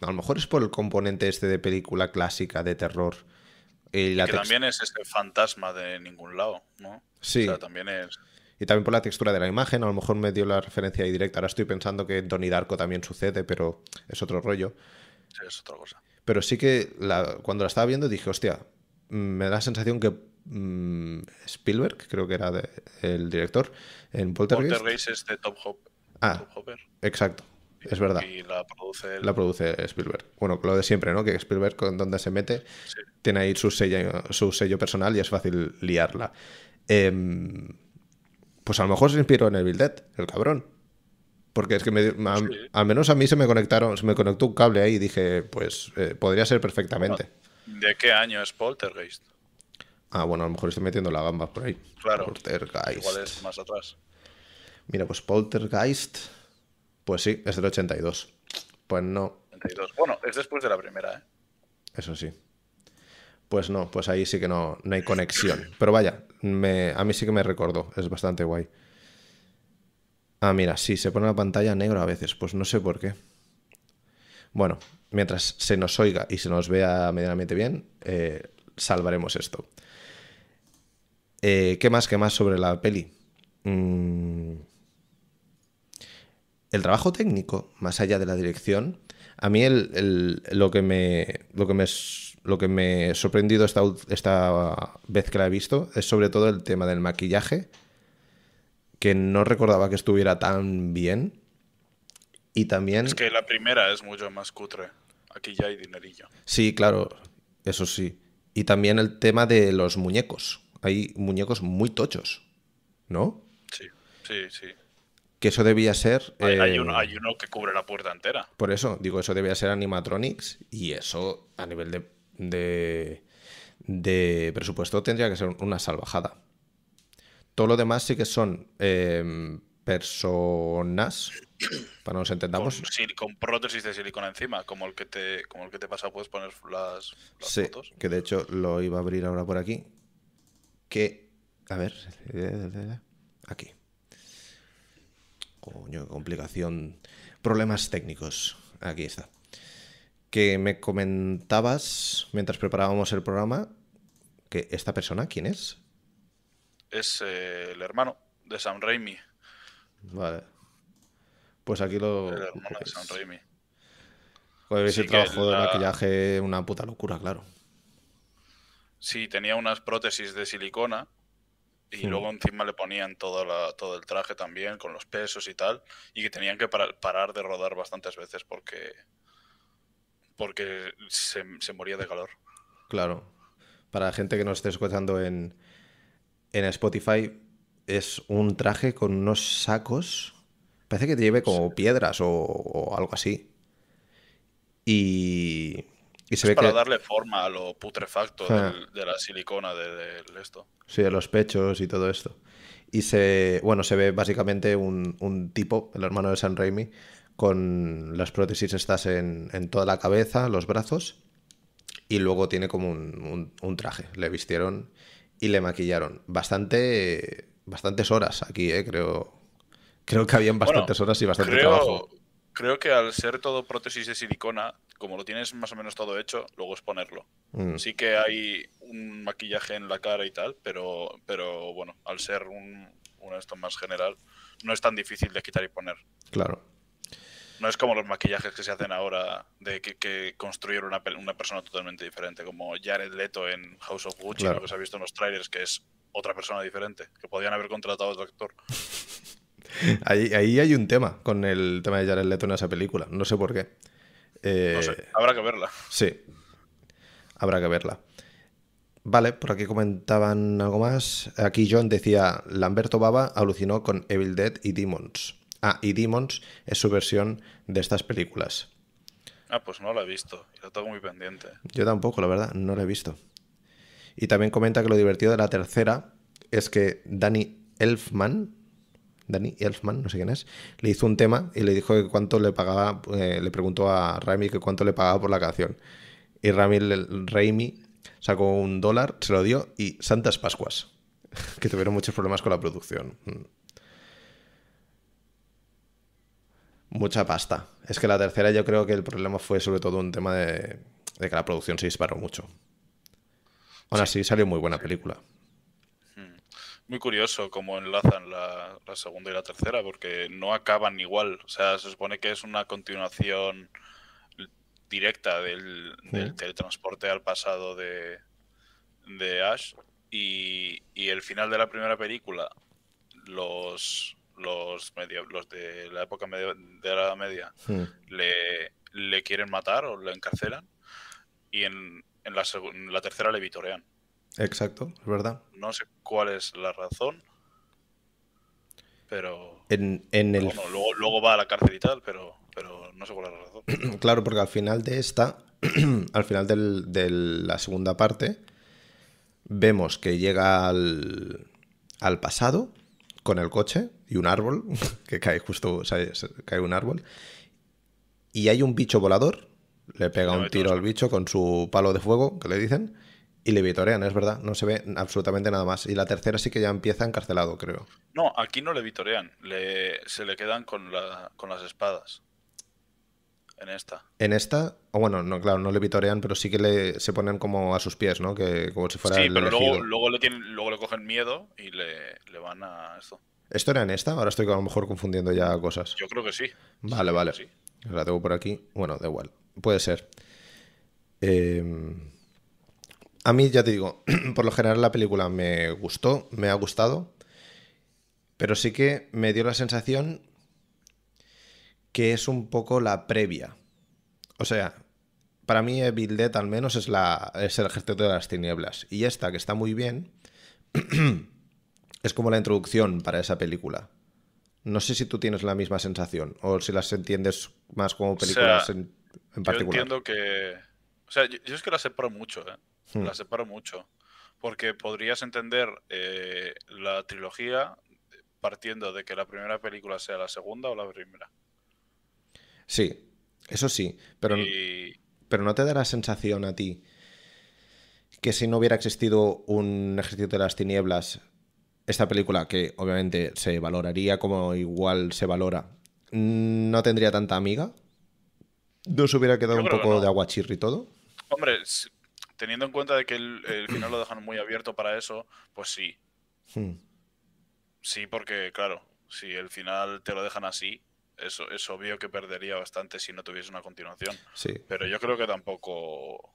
Speaker 1: a lo mejor es por el componente este de película clásica de terror. Y la
Speaker 2: que también es ese fantasma de ningún lado, ¿no?
Speaker 1: Sí.
Speaker 2: O sea, también es...
Speaker 1: Y también por la textura de la imagen, a lo mejor me dio la referencia ahí directa. Ahora estoy pensando que en Donnie Darko también sucede, pero es otro rollo.
Speaker 2: Sí, es otra cosa.
Speaker 1: Pero sí que la- cuando la estaba viendo dije, hostia, me da la sensación que mm, Spielberg, creo que era de- el director, en Poltergeist.
Speaker 2: Poltergeist es de Top Hop.
Speaker 1: Ah.
Speaker 2: Hopper.
Speaker 1: Exacto, es verdad.
Speaker 2: Y la produce él.
Speaker 1: La produce Spielberg. Bueno, lo de siempre, ¿no? Que Spielberg, con donde se mete,
Speaker 2: Sí.
Speaker 1: tiene ahí su sello, su sello personal y es fácil liarla. Em, pues a lo mejor se inspiró en Evil Dead, el cabrón. Porque es que me a-
Speaker 2: Sí.
Speaker 1: al menos a mí se me conectaron, se me conectó un cable ahí y dije, pues eh, podría ser perfectamente.
Speaker 2: ¿De qué año es Poltergeist?
Speaker 1: Ah, bueno, a lo mejor estoy metiendo la gamba por ahí.
Speaker 2: Claro.
Speaker 1: Poltergeist.
Speaker 2: Igual es más atrás.
Speaker 1: Mira, pues Poltergeist. Pues sí, es del 82. Pues no,
Speaker 2: 32. Bueno, es después de la primera, ¿eh?
Speaker 1: eso sí. Pues no, pues ahí sí que no, no hay conexión. Pero vaya, me, a mí sí que me recordó, es bastante guay. Ah, mira, sí, se pone la pantalla negro a veces, pues no sé por qué. Bueno, mientras se nos oiga y se nos vea medianamente bien, eh, salvaremos esto. Eh, ¿Qué más, qué más sobre la peli? Mm, el trabajo técnico, más allá de la dirección, a mí el- el- lo, que me, lo, que me, lo que me ha sorprendido esta, esta vez que la he visto es sobre todo el tema del maquillaje, que no recordaba que estuviera tan bien. Y también...
Speaker 2: Es que la primera es mucho más cutre. Aquí ya hay dinerillo.
Speaker 1: Sí, claro, eso sí. Y también el tema de los muñecos. Hay muñecos muy tochos, ¿no?
Speaker 2: Sí, sí, sí.
Speaker 1: Que eso debía ser...
Speaker 2: Hay, hay
Speaker 1: eh,
Speaker 2: uno, hay uno que cubre la puerta entera.
Speaker 1: Por eso, digo, eso debía ser animatronics y eso a nivel de, de, de presupuesto tendría que ser una salvajada. Todo lo demás sí que son eh, personas, para nos
Speaker 2: Con,
Speaker 1: entendamos.
Speaker 2: con prótesis de silicona encima, como el que te, como el que te pasa, puedes poner las, las
Speaker 1: Sí,
Speaker 2: fotos.
Speaker 1: que de hecho lo iba a abrir ahora por aquí. Que, a ver, aquí. Coño, qué complicación. Problemas técnicos. Aquí está. Que me comentabas mientras preparábamos el programa que esta persona, ¿quién es?
Speaker 2: Es eh, el hermano de Sam Raimi.
Speaker 1: Vale. Pues aquí lo.
Speaker 2: El hermano de Sam
Speaker 1: pues,
Speaker 2: Raimi. Sí
Speaker 1: ese trabajo de
Speaker 2: la-
Speaker 1: maquillaje, una puta locura, claro.
Speaker 2: Sí, tenía unas prótesis de silicona y luego encima le ponían todo, la- todo el traje también, con los pesos y tal, y que tenían que parar, parar de rodar bastantes veces porque porque se, se moría de calor.
Speaker 1: Claro. Para la gente que nos esté escuchando en, en Spotify, es un traje con unos sacos. Parece que te lleve como piedras o, o algo así. Y, y se
Speaker 2: Es
Speaker 1: ve
Speaker 2: para
Speaker 1: que.
Speaker 2: darle forma a lo putrefacto
Speaker 1: Ah.
Speaker 2: del- de la silicona de, de esto.
Speaker 1: Sí, de los pechos y todo esto. Y se, bueno, se ve básicamente un, un tipo, el hermano de San Raimi, con las prótesis estas en, en toda la cabeza, los brazos, y luego tiene como un, un- un traje. Le vistieron y le maquillaron. Bastante, bastantes horas aquí, ¿eh? Creo, creo que habían
Speaker 2: Bueno,
Speaker 1: bastantes horas y bastante
Speaker 2: Creo,
Speaker 1: trabajo.
Speaker 2: Creo que al ser todo prótesis de silicona, como lo tienes más o menos todo hecho, luego es ponerlo.
Speaker 1: Mm,
Speaker 2: Sí que hay un maquillaje en la cara y tal, pero, pero bueno, al ser un, un esto más general, no es tan difícil de quitar y poner.
Speaker 1: claro.
Speaker 2: No es como los maquillajes que se hacen ahora de que, que construir una, una persona totalmente diferente, como Jared Leto en House of Gucci,
Speaker 1: Claro.
Speaker 2: lo que se ha visto en los trailers, que es otra persona diferente, que podían haber contratado a otro actor.
Speaker 1: Ahí, ahí hay un tema con el tema de Jared Leto en esa película. No sé por qué. Eh,
Speaker 2: No sé, habrá que verla.
Speaker 1: Sí. Habrá que verla. Vale, por aquí comentaban algo más. Aquí John decía, Lamberto Baba alucinó con Evil Dead y Demons. Ah, y Demons es su versión de estas películas.
Speaker 2: Ah, pues no la he visto, y la tengo muy pendiente.
Speaker 1: Yo tampoco, la verdad, no la he visto. Y también comenta que lo divertido de la tercera es que Danny Elfman, Danny Elfman, no sé quién es, le hizo un tema y le dijo que cuánto le pagaba, eh, le preguntó a Raimi que cuánto le pagaba por la canción. Y Raimi, Raimi sacó un dólar, se lo dio y Santas Pascuas, que tuvieron muchos problemas con la producción. Mm. Mucha pasta. Es que la tercera yo creo que el problema fue sobre todo un tema de, de que la producción se disparó mucho. Aún así salió muy buena película.
Speaker 2: Muy curioso cómo enlazan la, la, segunda y la tercera, porque no acaban igual. O sea, se supone que es una continuación directa del, del teletransporte al pasado de, de Ash. Y, y, el final de la primera película, los, los, medio, los de la época medio, de la media le, le, quieren matar o le encarcelan. Y en, en, la, en la tercera le vitorean.
Speaker 1: Exacto, es verdad.
Speaker 2: No sé cuál es la razón, pero...
Speaker 1: En, en el...
Speaker 2: Bueno, luego, luego, va a la cárcel y tal, pero, pero no sé cuál es la razón.
Speaker 1: claro, porque al final de esta, al final del, de la segunda parte, vemos que llega al, al pasado con el coche y un árbol, que cae justo, o sea, cae un árbol, y hay un bicho volador, le pega un tiro al bicho con su palo de fuego, que le dicen, y le vitorean, es verdad, no se ve absolutamente nada más. Y la tercera sí que ya empieza encarcelado, creo.
Speaker 2: No, aquí no le vitorean, le, se le quedan con, la, con las espadas. En esta.
Speaker 1: En esta, o bueno, no, claro, no le vitorean, pero sí que le, se ponen como a sus pies, ¿no? Que como si fuera
Speaker 2: sí,
Speaker 1: el
Speaker 2: pero
Speaker 1: elegido.
Speaker 2: luego, luego, le tienen, luego le cogen miedo y le, le van a esto.
Speaker 1: ¿Esto era en esta? Ahora estoy a lo mejor confundiendo ya cosas.
Speaker 2: Yo creo que sí.
Speaker 1: Vale,
Speaker 2: sí,
Speaker 1: vale.
Speaker 2: Sí.
Speaker 1: La tengo por aquí. Bueno, da igual. Puede ser. Eh... A mí, ya te digo, por lo general la película me gustó, me ha gustado, pero sí que me dio la sensación que es un poco la previa. O sea, para mí Evil Dead al menos es, la, es el ejército de las tinieblas. Y esta, que está muy bien, es como la introducción para esa película. No sé si tú tienes la misma sensación o si las entiendes más como películas
Speaker 2: O sea,
Speaker 1: en, en particular.
Speaker 2: Yo entiendo que... O sea, yo, yo es que las separo mucho, ¿eh?
Speaker 1: Hmm.
Speaker 2: La separo mucho. Porque podrías entender eh, la trilogía partiendo de que la primera película sea la segunda o la primera.
Speaker 1: Sí, eso sí, pero,
Speaker 2: Y
Speaker 1: pero ¿no te da la sensación a ti que si no hubiera existido un ejército de las tinieblas, esta película, que obviamente se valoraría como igual se valora, no tendría tanta amiga? ¿No se hubiera quedado un
Speaker 2: creo que
Speaker 1: poco
Speaker 2: no.
Speaker 1: de aguachirri todo?
Speaker 2: Hombre, teniendo en cuenta de que el, el final lo dejan muy abierto para eso, pues sí.
Speaker 1: Hmm.
Speaker 2: Sí, porque claro, si el final te lo dejan así, eso es obvio que perdería bastante si no tuviese una continuación.
Speaker 1: Sí.
Speaker 2: Pero yo creo que tampoco... O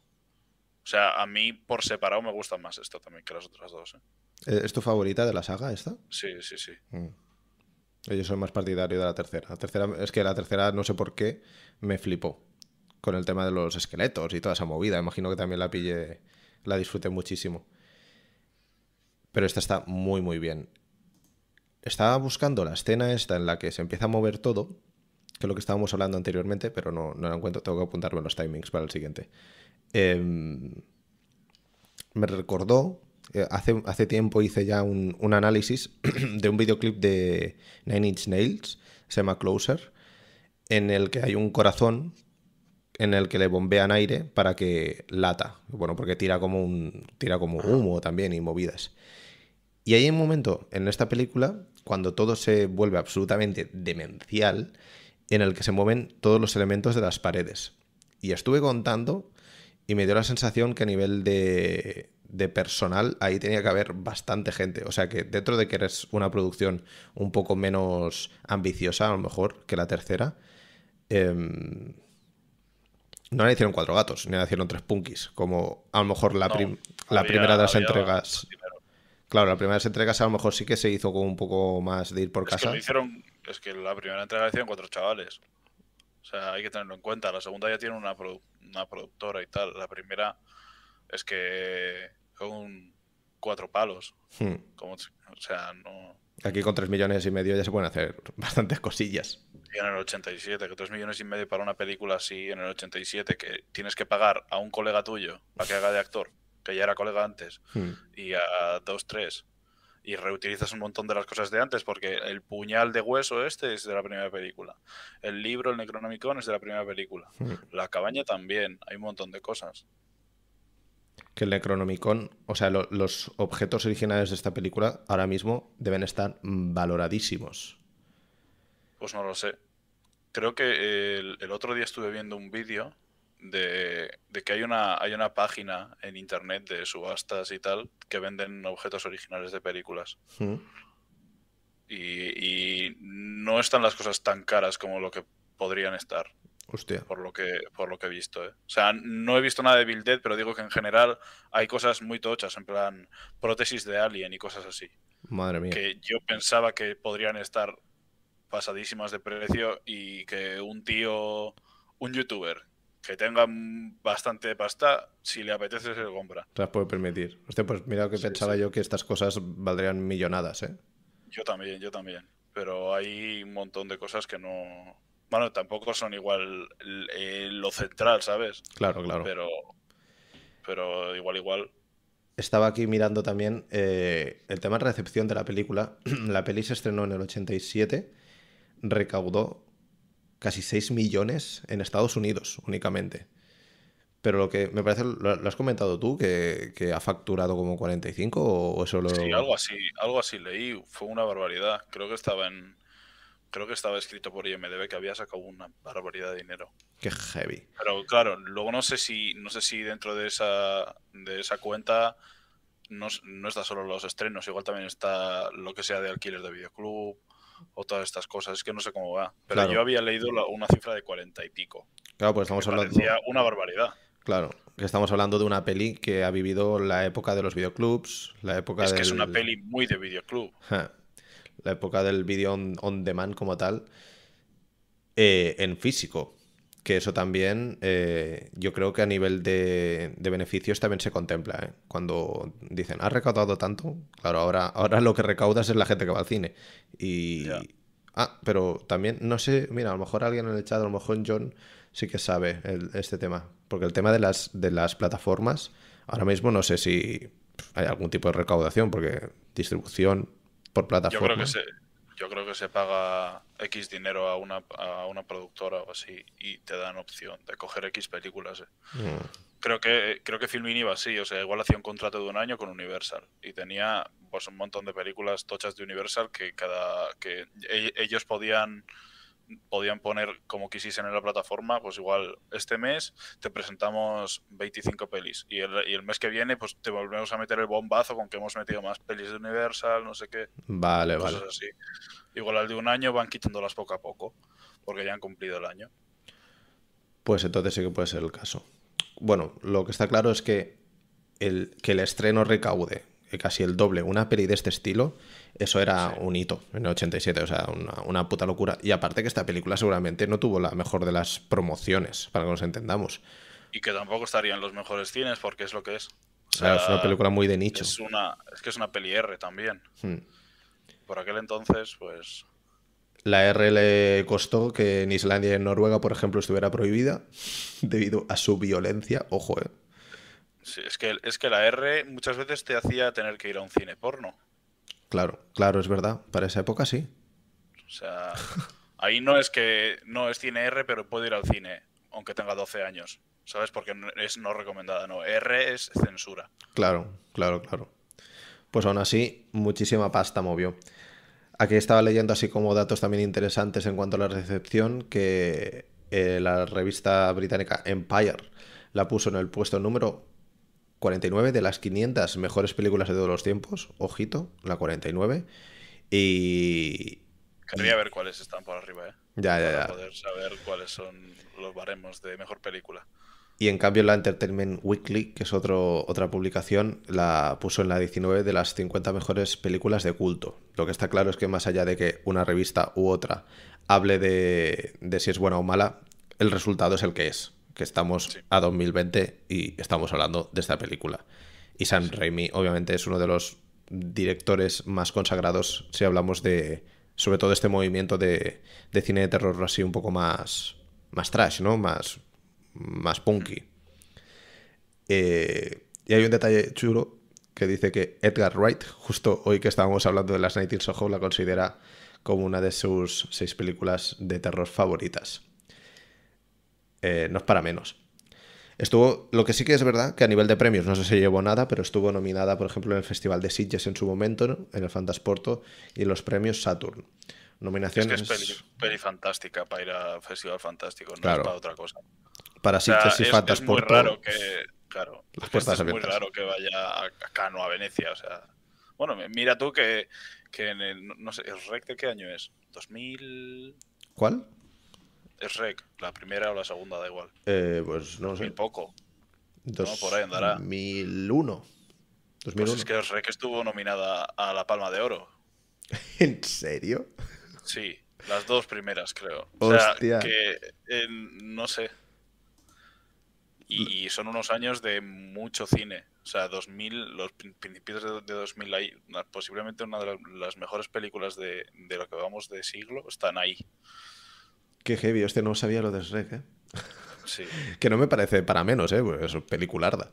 Speaker 2: sea, a mí por separado me gusta más esta también que las otras dos. ¿eh?
Speaker 1: Eh, ¿Es tu favorita de la saga esta?
Speaker 2: Sí, sí, sí.
Speaker 1: Mm. Yo soy más partidario de la tercera. La tercera. Es que la tercera, no sé por qué, me flipó. Con el tema de los esqueletos y toda esa movida. Imagino que también la pillé, la disfruté muchísimo. Pero esta está muy, muy bien. Estaba buscando la escena esta en la que se empieza a mover todo, que es lo que estábamos hablando anteriormente, pero no, no la encuentro. Tengo que apuntarme los timings para el siguiente. Em, me recordó, eh, hace, hace tiempo hice ya un, un análisis de un videoclip de Nine Inch Nails, se llama Closer, en el que hay un corazón en el que le bombean aire para que lata. Bueno, porque tira como un tira como humo también y movidas. Y hay un momento en esta película cuando todo se vuelve absolutamente demencial en el que se mueven todos los elementos de las paredes. Y estuve contando y me dio la sensación que a nivel de, de personal ahí tenía que haber bastante gente. O sea que dentro de que eres una producción un poco menos ambiciosa, a lo mejor, que la tercera, em, no le hicieron cuatro gatos, ni le hicieron tres punkis, como a lo mejor la,
Speaker 2: No,
Speaker 1: la
Speaker 2: había-
Speaker 1: primera de las
Speaker 2: había
Speaker 1: entregas. Claro, la primera de las entregas a lo mejor sí que se hizo con un poco más de ir por
Speaker 2: Es que
Speaker 1: casa.
Speaker 2: lo hicieron, es que la primera entrega la hicieron cuatro chavales. O sea, hay que tenerlo en cuenta. La segunda ya tiene una, produ- una productora y tal. La primera es que son cuatro palos.
Speaker 1: Hmm.
Speaker 2: Como, si- o sea, no.
Speaker 1: Aquí con tres millones y medio ya se pueden hacer bastantes cosillas.
Speaker 2: En el 87, que 3 millones y medio para una película así, en el 87, que tienes que pagar a un colega tuyo para que haga de actor, que ya era colega antes,
Speaker 1: Hmm.
Speaker 2: y a dos, tres. Y reutilizas un montón de las cosas de antes, porque el puñal de hueso este es de la primera película. El libro, el Necronomicon, es de la primera película.
Speaker 1: Hmm.
Speaker 2: La cabaña también, hay un montón de cosas.
Speaker 1: Que el Necronomicon, o sea, lo- los objetos originales de esta película ahora mismo deben estar valoradísimos.
Speaker 2: Pues no lo sé. Creo que el, el otro día estuve viendo un vídeo de, que hay una, hay una página en internet de subastas y tal que venden objetos originales de películas. Mm. Y, y, no están las cosas tan caras como lo que podrían estar.
Speaker 1: Hostia.
Speaker 2: Por lo que, por lo que he visto, ¿eh? O sea, no he visto nada de Bill Dead, pero digo que en general hay cosas muy tochas, en plan prótesis de Alien y cosas así.
Speaker 1: Madre mía.
Speaker 2: Que yo pensaba que podrían estar pasadísimas de precio y que un tío, un youtuber que tenga bastante pasta, si le apetece se lo compra.
Speaker 1: Te las puede permitir. Hostia, pues mira que pensaba yo que estas cosas valdrían millonadas, ¿eh?
Speaker 2: Yo también, yo también. Pero hay un montón de cosas que no, bueno, tampoco son igual eh, lo central, ¿sabes?
Speaker 1: Claro, claro.
Speaker 2: Pero, pero igual, igual.
Speaker 1: Estaba aquí mirando también eh, el tema de recepción de la película. la peli se estrenó en el 87, recaudó casi 6 millones en Estados Unidos únicamente. Pero lo que me parece, ¿lo, has comentado tú? Que, que, ha facturado como 45 o eso lo...?
Speaker 2: Sí, algo así, algo así leí. Fue una barbaridad. Creo que estaba en creo que estaba escrito por IMDB que había sacado una barbaridad de dinero.
Speaker 1: Qué heavy.
Speaker 2: Pero claro, luego no sé si, no sé si dentro de esa, de esa cuenta no, no está solo los estrenos, igual también está lo que sea de alquiler de videoclub o todas estas cosas. Es que no sé cómo va. Pero yo había leído una cifra de cuarenta y pico.
Speaker 1: Claro, pues estamos hablando.
Speaker 2: una barbaridad.
Speaker 1: Claro, que estamos hablando de una peli que ha vivido la época de los videoclubs, la época
Speaker 2: Es que es una peli muy de videoclub
Speaker 1: la época del video on, demand como tal, eh, en físico. Que eso también, eh, yo creo que a nivel de, beneficios también se contempla. ¿eh? Cuando dicen, has recaudado tanto, claro, ahora, ahora lo que recaudas es la gente que va al cine. Y. Ah, pero también, no sé, mira, a lo mejor alguien en el chat, a lo mejor John sí que sabe este tema. Porque el tema de las, de las plataformas, ahora mismo no sé si hay algún tipo de recaudación, porque distribución, plataforma.
Speaker 2: Yo creo que se, yo creo que se paga X dinero a una, a una productora o así y te dan opción de coger X películas. Eh. Mm. Creo que creo que Filmin iba así, o sea, igual hacía un contrato de un año con Universal y tenía pues un montón de películas tochas de Universal que cada que e, ellos podían podían poner como quisiesen en la plataforma, pues igual este mes te presentamos 25 pelis y el, mes que viene pues te volvemos a meter el bombazo con que hemos metido más pelis de Universal, no sé qué.
Speaker 1: Vale, vale.
Speaker 2: Así. Igual al de un año van quitándolas poco a poco porque ya han cumplido el año.
Speaker 1: Pues entonces sí que puede ser el caso. Bueno, lo que está claro es que el, que el estreno recaude casi el doble una peli de este estilo eso era un hito en el 87, o sea, una, puta locura. Y aparte que esta película seguramente no tuvo la mejor de las promociones, para que nos entendamos.
Speaker 2: Y que tampoco estaría en los mejores cines porque es lo que es.
Speaker 1: O sea, es una película muy de nicho.
Speaker 2: Es, una, es que es una peli R también. Hmm. Por aquel entonces, pues...
Speaker 1: La R le costó que en Islandia y en Noruega, por ejemplo, estuviera prohibida debido a su violencia. Ojo, eh.
Speaker 2: Sí, es que, es que la R muchas veces te hacía tener que ir a un cine porno.
Speaker 1: Claro, claro, es verdad. Para esa época sí.
Speaker 2: O sea, ahí no es que no es cine R, pero puede ir al cine, aunque tenga 12 años. ¿Sabes? Porque es no recomendada, no. R es censura.
Speaker 1: Claro, claro, claro. Pues aún así, muchísima pasta movió. Aquí estaba leyendo así como datos también interesantes en cuanto a la recepción, que eh, la revista británica Empire la puso en el puesto número 49 de las 500 mejores películas de todos los tiempos. Ojito, la 49. Y.
Speaker 2: Querría ver cuáles están por arriba, ¿eh?
Speaker 1: Ya, ya,
Speaker 2: ya. poder saber cuáles son los baremos de mejor película.
Speaker 1: Y en cambio la Entertainment Weekly, que es otro, otra publicación, la puso en la 19 de las 50 mejores películas de culto. Lo que está claro es que más allá de que una revista u otra hable de, de si es buena o mala, el resultado es el que es que estamos a 2020 y estamos hablando de esta película. Y Sam Raimi, obviamente, es uno de los directores más consagrados si hablamos de, sobre todo, este movimiento de, cine de terror así un poco más, más trash, ¿no? Más, más punky. Eh, y hay un detalle chulo que dice que Edgar Wright, justo hoy que estábamos hablando de las Night in Soho, la considera como una de sus seis películas de terror favoritas. Eh, no es para menos. Estuvo, lo que sí que es verdad, que a nivel de premios no sé si llevó nada, pero estuvo nominada, por ejemplo, en el Festival de Sitges en su momento, en el Fantasporto y en los premios Saturn. Nominaciones.
Speaker 2: Es que es peli, fantástica para ir al Festival Fantástico, no es para otra cosa.
Speaker 1: para
Speaker 2: O sea,
Speaker 1: sitios y
Speaker 2: es,
Speaker 1: faltas
Speaker 2: es muy raro que. Claro.
Speaker 1: Las
Speaker 2: es que
Speaker 1: puertas
Speaker 2: es muy raro que vaya a, a Cano, a Venecia. O sea. Bueno, mira tú que, que en el. No sé, ¿el REC de qué año es? ¿2000?
Speaker 1: ¿Cuál?
Speaker 2: Es REC, la primera o la segunda, da igual.
Speaker 1: Eh, pues no
Speaker 2: Muy
Speaker 1: sé.
Speaker 2: poco. por ahí andará.
Speaker 1: 2001.
Speaker 2: Pues
Speaker 1: 2001.
Speaker 2: es que REC estuvo nominada a la Palma de Oro.
Speaker 1: ¿En serio?
Speaker 2: Sí, las dos primeras, creo. O sea, que eh, no sé. Y, y son unos años de mucho cine. O sea, 2000, los prin- principios de, de 2000, ahí, una- posiblemente una de la- las mejores películas de, de lo que vamos de siglo están ahí.
Speaker 1: Qué heavy, hostia, no sabía lo de Shrek, ¿eh?
Speaker 2: Sí.
Speaker 1: Que no me parece para menos, ¿eh? Pues es pelicularda.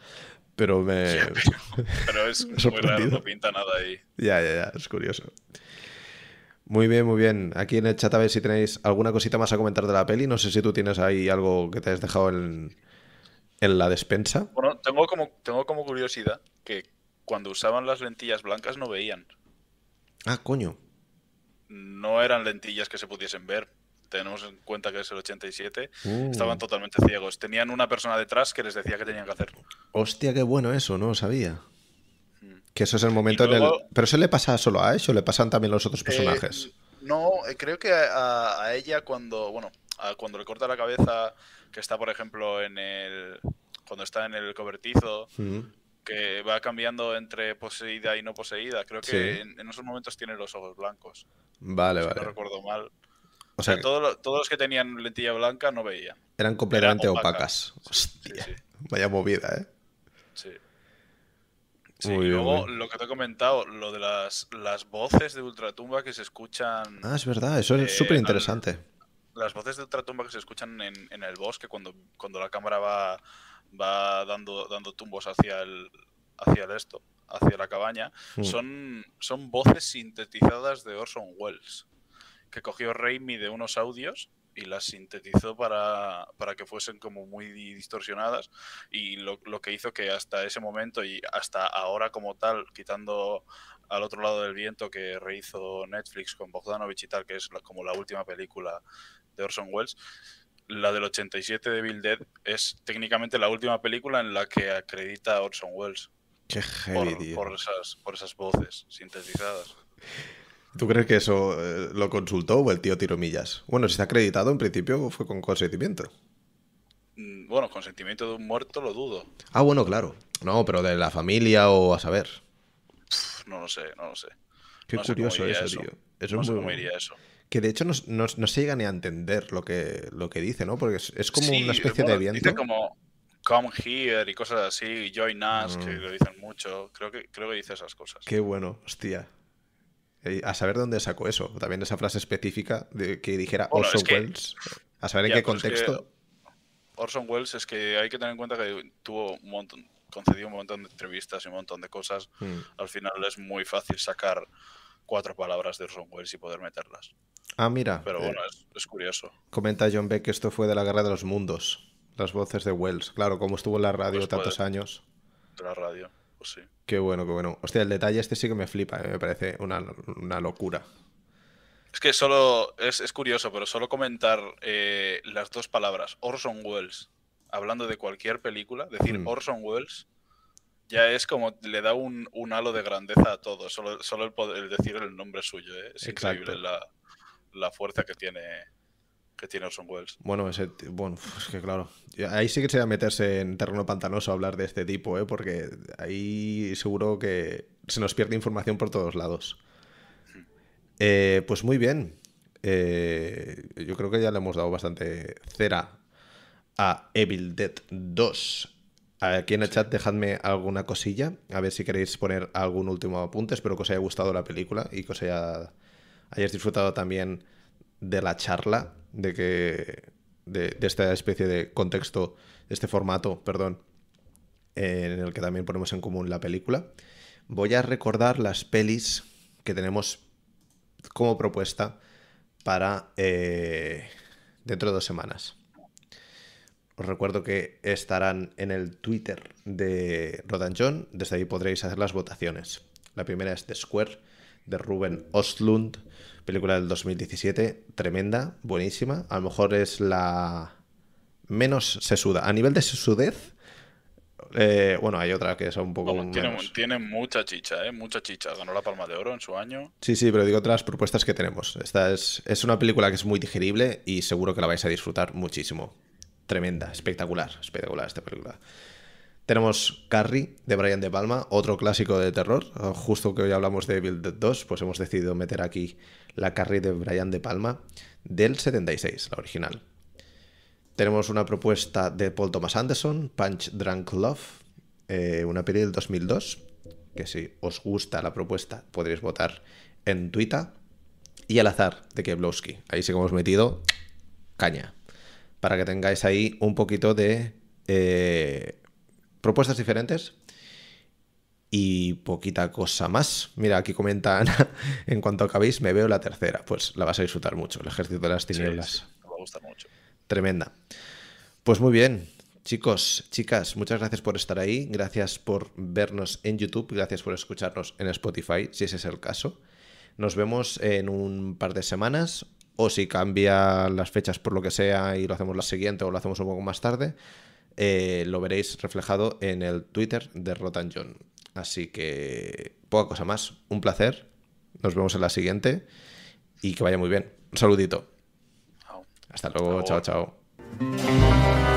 Speaker 1: Pero me...
Speaker 2: Pero es muy raro, no pinta nada ahí.
Speaker 1: Ya, ya, ya, es curioso. Muy bien, muy bien. Aquí en el chat a ver si tenéis alguna cosita más a comentar de la peli. No sé si tú tienes ahí algo que te has dejado en, en la despensa.
Speaker 2: Bueno, tengo como, tengo como curiosidad que cuando usaban las lentillas blancas no veían.
Speaker 1: Ah, coño.
Speaker 2: No eran lentillas que se pudiesen ver. Tenemos en cuenta que es el 87.
Speaker 1: Uh.
Speaker 2: Estaban totalmente ciegos. Tenían una persona detrás que les decía qué tenían que hacer.
Speaker 1: Hostia, qué bueno eso, no lo sabía.
Speaker 2: Mm.
Speaker 1: Que eso es el momento en el... Pero eso le pasa solo a Ash o le pasan también los otros personajes.
Speaker 2: Eh, no, eh, creo que a, a ella cuando, bueno, a cuando le corta la cabeza, que está por ejemplo en el, cuando está en el cobertizo,
Speaker 1: Mm.
Speaker 2: que va cambiando entre poseída y no poseída, creo que
Speaker 1: Sí.
Speaker 2: en, en esos momentos tiene los ojos blancos.
Speaker 1: Vale,
Speaker 2: si
Speaker 1: vale.
Speaker 2: no recuerdo mal.
Speaker 1: O
Speaker 2: O
Speaker 1: sea,
Speaker 2: sea, todos, los- todos los que tenían lentilla blanca no veían.
Speaker 1: eran completamente
Speaker 2: eran
Speaker 1: opacas. Hostia,
Speaker 2: sí.
Speaker 1: vaya movida, ¿eh?
Speaker 2: Sí. Sí,
Speaker 1: Muy
Speaker 2: y luego lo que te he comentado, lo de las, las voces de Ultratumba que se escuchan.
Speaker 1: Ah, es verdad, eso
Speaker 2: Eh,
Speaker 1: es súper
Speaker 2: al-
Speaker 1: interesante.
Speaker 2: las voces de Ultratumba que se escuchan en, en el bosque cuando, cuando la cámara va, va dando, dando tumbos hacia el, hacia el esto, hacia la cabaña,
Speaker 1: Mm.
Speaker 2: son, son voces sintetizadas de Orson Welles, que cogió Raimi de unos audios y las sintetizó para, para que fuesen como muy distorsionadas y lo, lo que hizo que hasta ese momento y hasta ahora como tal, quitando al otro lado del viento que rehizo Netflix con Bogdanovich y tal, que es la- como la última película de Orson Welles, la del 87 de Bill Dead es técnicamente la última película en la que acredita a Orson Welles
Speaker 1: Qué
Speaker 2: por,
Speaker 1: heavy, tío.
Speaker 2: por esas, por esas voces sintetizadas.
Speaker 1: ¿Tú crees que eso eh, lo consultó o el tío tiró millas? Bueno, si está acreditado, en principio fue con consentimiento.
Speaker 2: Mm, Bueno, consentimiento de un muerto lo dudo.
Speaker 1: Ah, bueno, claro. No, pero de la familia o a saber.
Speaker 2: Pff, No lo sé, no lo sé.
Speaker 1: Qué
Speaker 2: No sé cómo
Speaker 1: curioso eso,
Speaker 2: eso.
Speaker 1: tío. Eso
Speaker 2: no
Speaker 1: es
Speaker 2: sé
Speaker 1: muy
Speaker 2: cómo iría eso.
Speaker 1: Que de hecho no, no- se llega ni a entender lo que, lo que dice, ¿no? Porque es, es como
Speaker 2: Sí,
Speaker 1: una especie
Speaker 2: bueno,
Speaker 1: de viento.
Speaker 2: Dice como come here y cosas así, join us, que
Speaker 1: Mm.
Speaker 2: lo dicen mucho. Creo que, creo que dice esas cosas.
Speaker 1: Qué bueno, hostia. Eh, A saber dónde sacó eso. También esa frase específica de que dijera
Speaker 2: Bueno,
Speaker 1: Orson
Speaker 2: es que-
Speaker 1: Welles. A saber en qué
Speaker 2: pero es que
Speaker 1: contexto.
Speaker 2: Orson Welles es que hay que tener en cuenta que tuvo un montón, concedió un montón de entrevistas y un montón de cosas.
Speaker 1: Mm.
Speaker 2: Al final es muy fácil sacar cuatro palabras de Orson Welles y poder meterlas.
Speaker 1: Ah, mira.
Speaker 2: Pero
Speaker 1: eh,
Speaker 2: bueno, es, es curioso.
Speaker 1: Comenta John Beck que esto fue de la Guerra de los Mundos. Las voces de Wells. Claro, como estuvo en la radio
Speaker 2: Pues
Speaker 1: tantos
Speaker 2: puede.
Speaker 1: años.
Speaker 2: De la radio, pues sí.
Speaker 1: Qué bueno, qué bueno. Hostia, el detalle este sí que me flipa, eh, me parece una, una locura.
Speaker 2: Es que solo es, es curioso, pero solo comentar eh, las dos palabras, Orson Welles, hablando de cualquier película, decir
Speaker 1: Mm.
Speaker 2: Orson Welles, ya es como le da un, un halo de grandeza a todo. Solo, solo el, poder, el decir el nombre suyo, ¿eh? es
Speaker 1: Exacto.
Speaker 2: increíble la, la fuerza que tiene, que tiene Orson Welles.
Speaker 1: Bueno, ese, bueno, es que claro. Ahí sí que sería meterse en terreno pantanoso hablar de este tipo, ¿eh? Porque ahí seguro que se nos pierde información por todos lados. Eh, pues muy bien. Eh, yo creo que ya le hemos dado bastante cera a Evil Dead 2. Aquí en el chat dejadme alguna cosilla, a ver si queréis poner algún último apunte. Espero que os haya gustado la película y que os haya, hayáis disfrutado también de la charla, de que de, esta especie de contexto, de este formato, perdón, en el que también ponemos en común la película. Voy a recordar las pelis que tenemos como propuesta para eh, dentro de dos semanas. Os recuerdo que estarán en el Twitter de Rodan John. Desde ahí podréis hacer las votaciones. La primera es The Square, de Ruben Ostlund, película del 2017, tremenda, buenísima. A lo mejor es la menos se suda. A nivel de sudez, eh, bueno, hay otra que es un poco.
Speaker 2: tiene, mucha chicha, ¿eh? Mucha chicha. Ganó la Palma de Oro en su año.
Speaker 1: Sí, sí, pero digo otras propuestas que tenemos. Esta es, es una película que es muy digerible y seguro que la vais a disfrutar muchísimo. Tremenda, espectacular, espectacular esta película. Tenemos Carrie de Brian De Palma, otro clásico de terror. Justo que hoy hablamos de Evil Dead 2, pues hemos decidido meter aquí la Carrie de Brian De Palma del 76, la original. Tenemos una propuesta de Paul Thomas Anderson, Punch Drunk Love, eh, una peli del 2002, que si os gusta la propuesta podréis votar en Twitter. Y al azar de Keblowski. Ahí sí que hemos metido caña. Para que tengáis ahí un poquito de eh, propuestas diferentes y poquita cosa más. Mira, aquí comentan, en cuanto acabéis, me veo la tercera. Pues la vas a disfrutar mucho, el ejército de las tinieblas.
Speaker 2: me gusta mucho.
Speaker 1: Tremenda. Pues muy bien, chicos, chicas, muchas gracias por estar ahí, gracias por vernos en YouTube, gracias por escucharnos en Spotify, si ese es el caso. Nos vemos en un par de semanas, o si cambia las fechas por lo que sea y lo hacemos la siguiente o lo hacemos un poco más tarde, eh, lo veréis reflejado en el Twitter de Rotan John. Así que poca cosa más, un placer, nos vemos en la siguiente y que vaya muy bien. Un saludito. Hasta luego, chao, chao.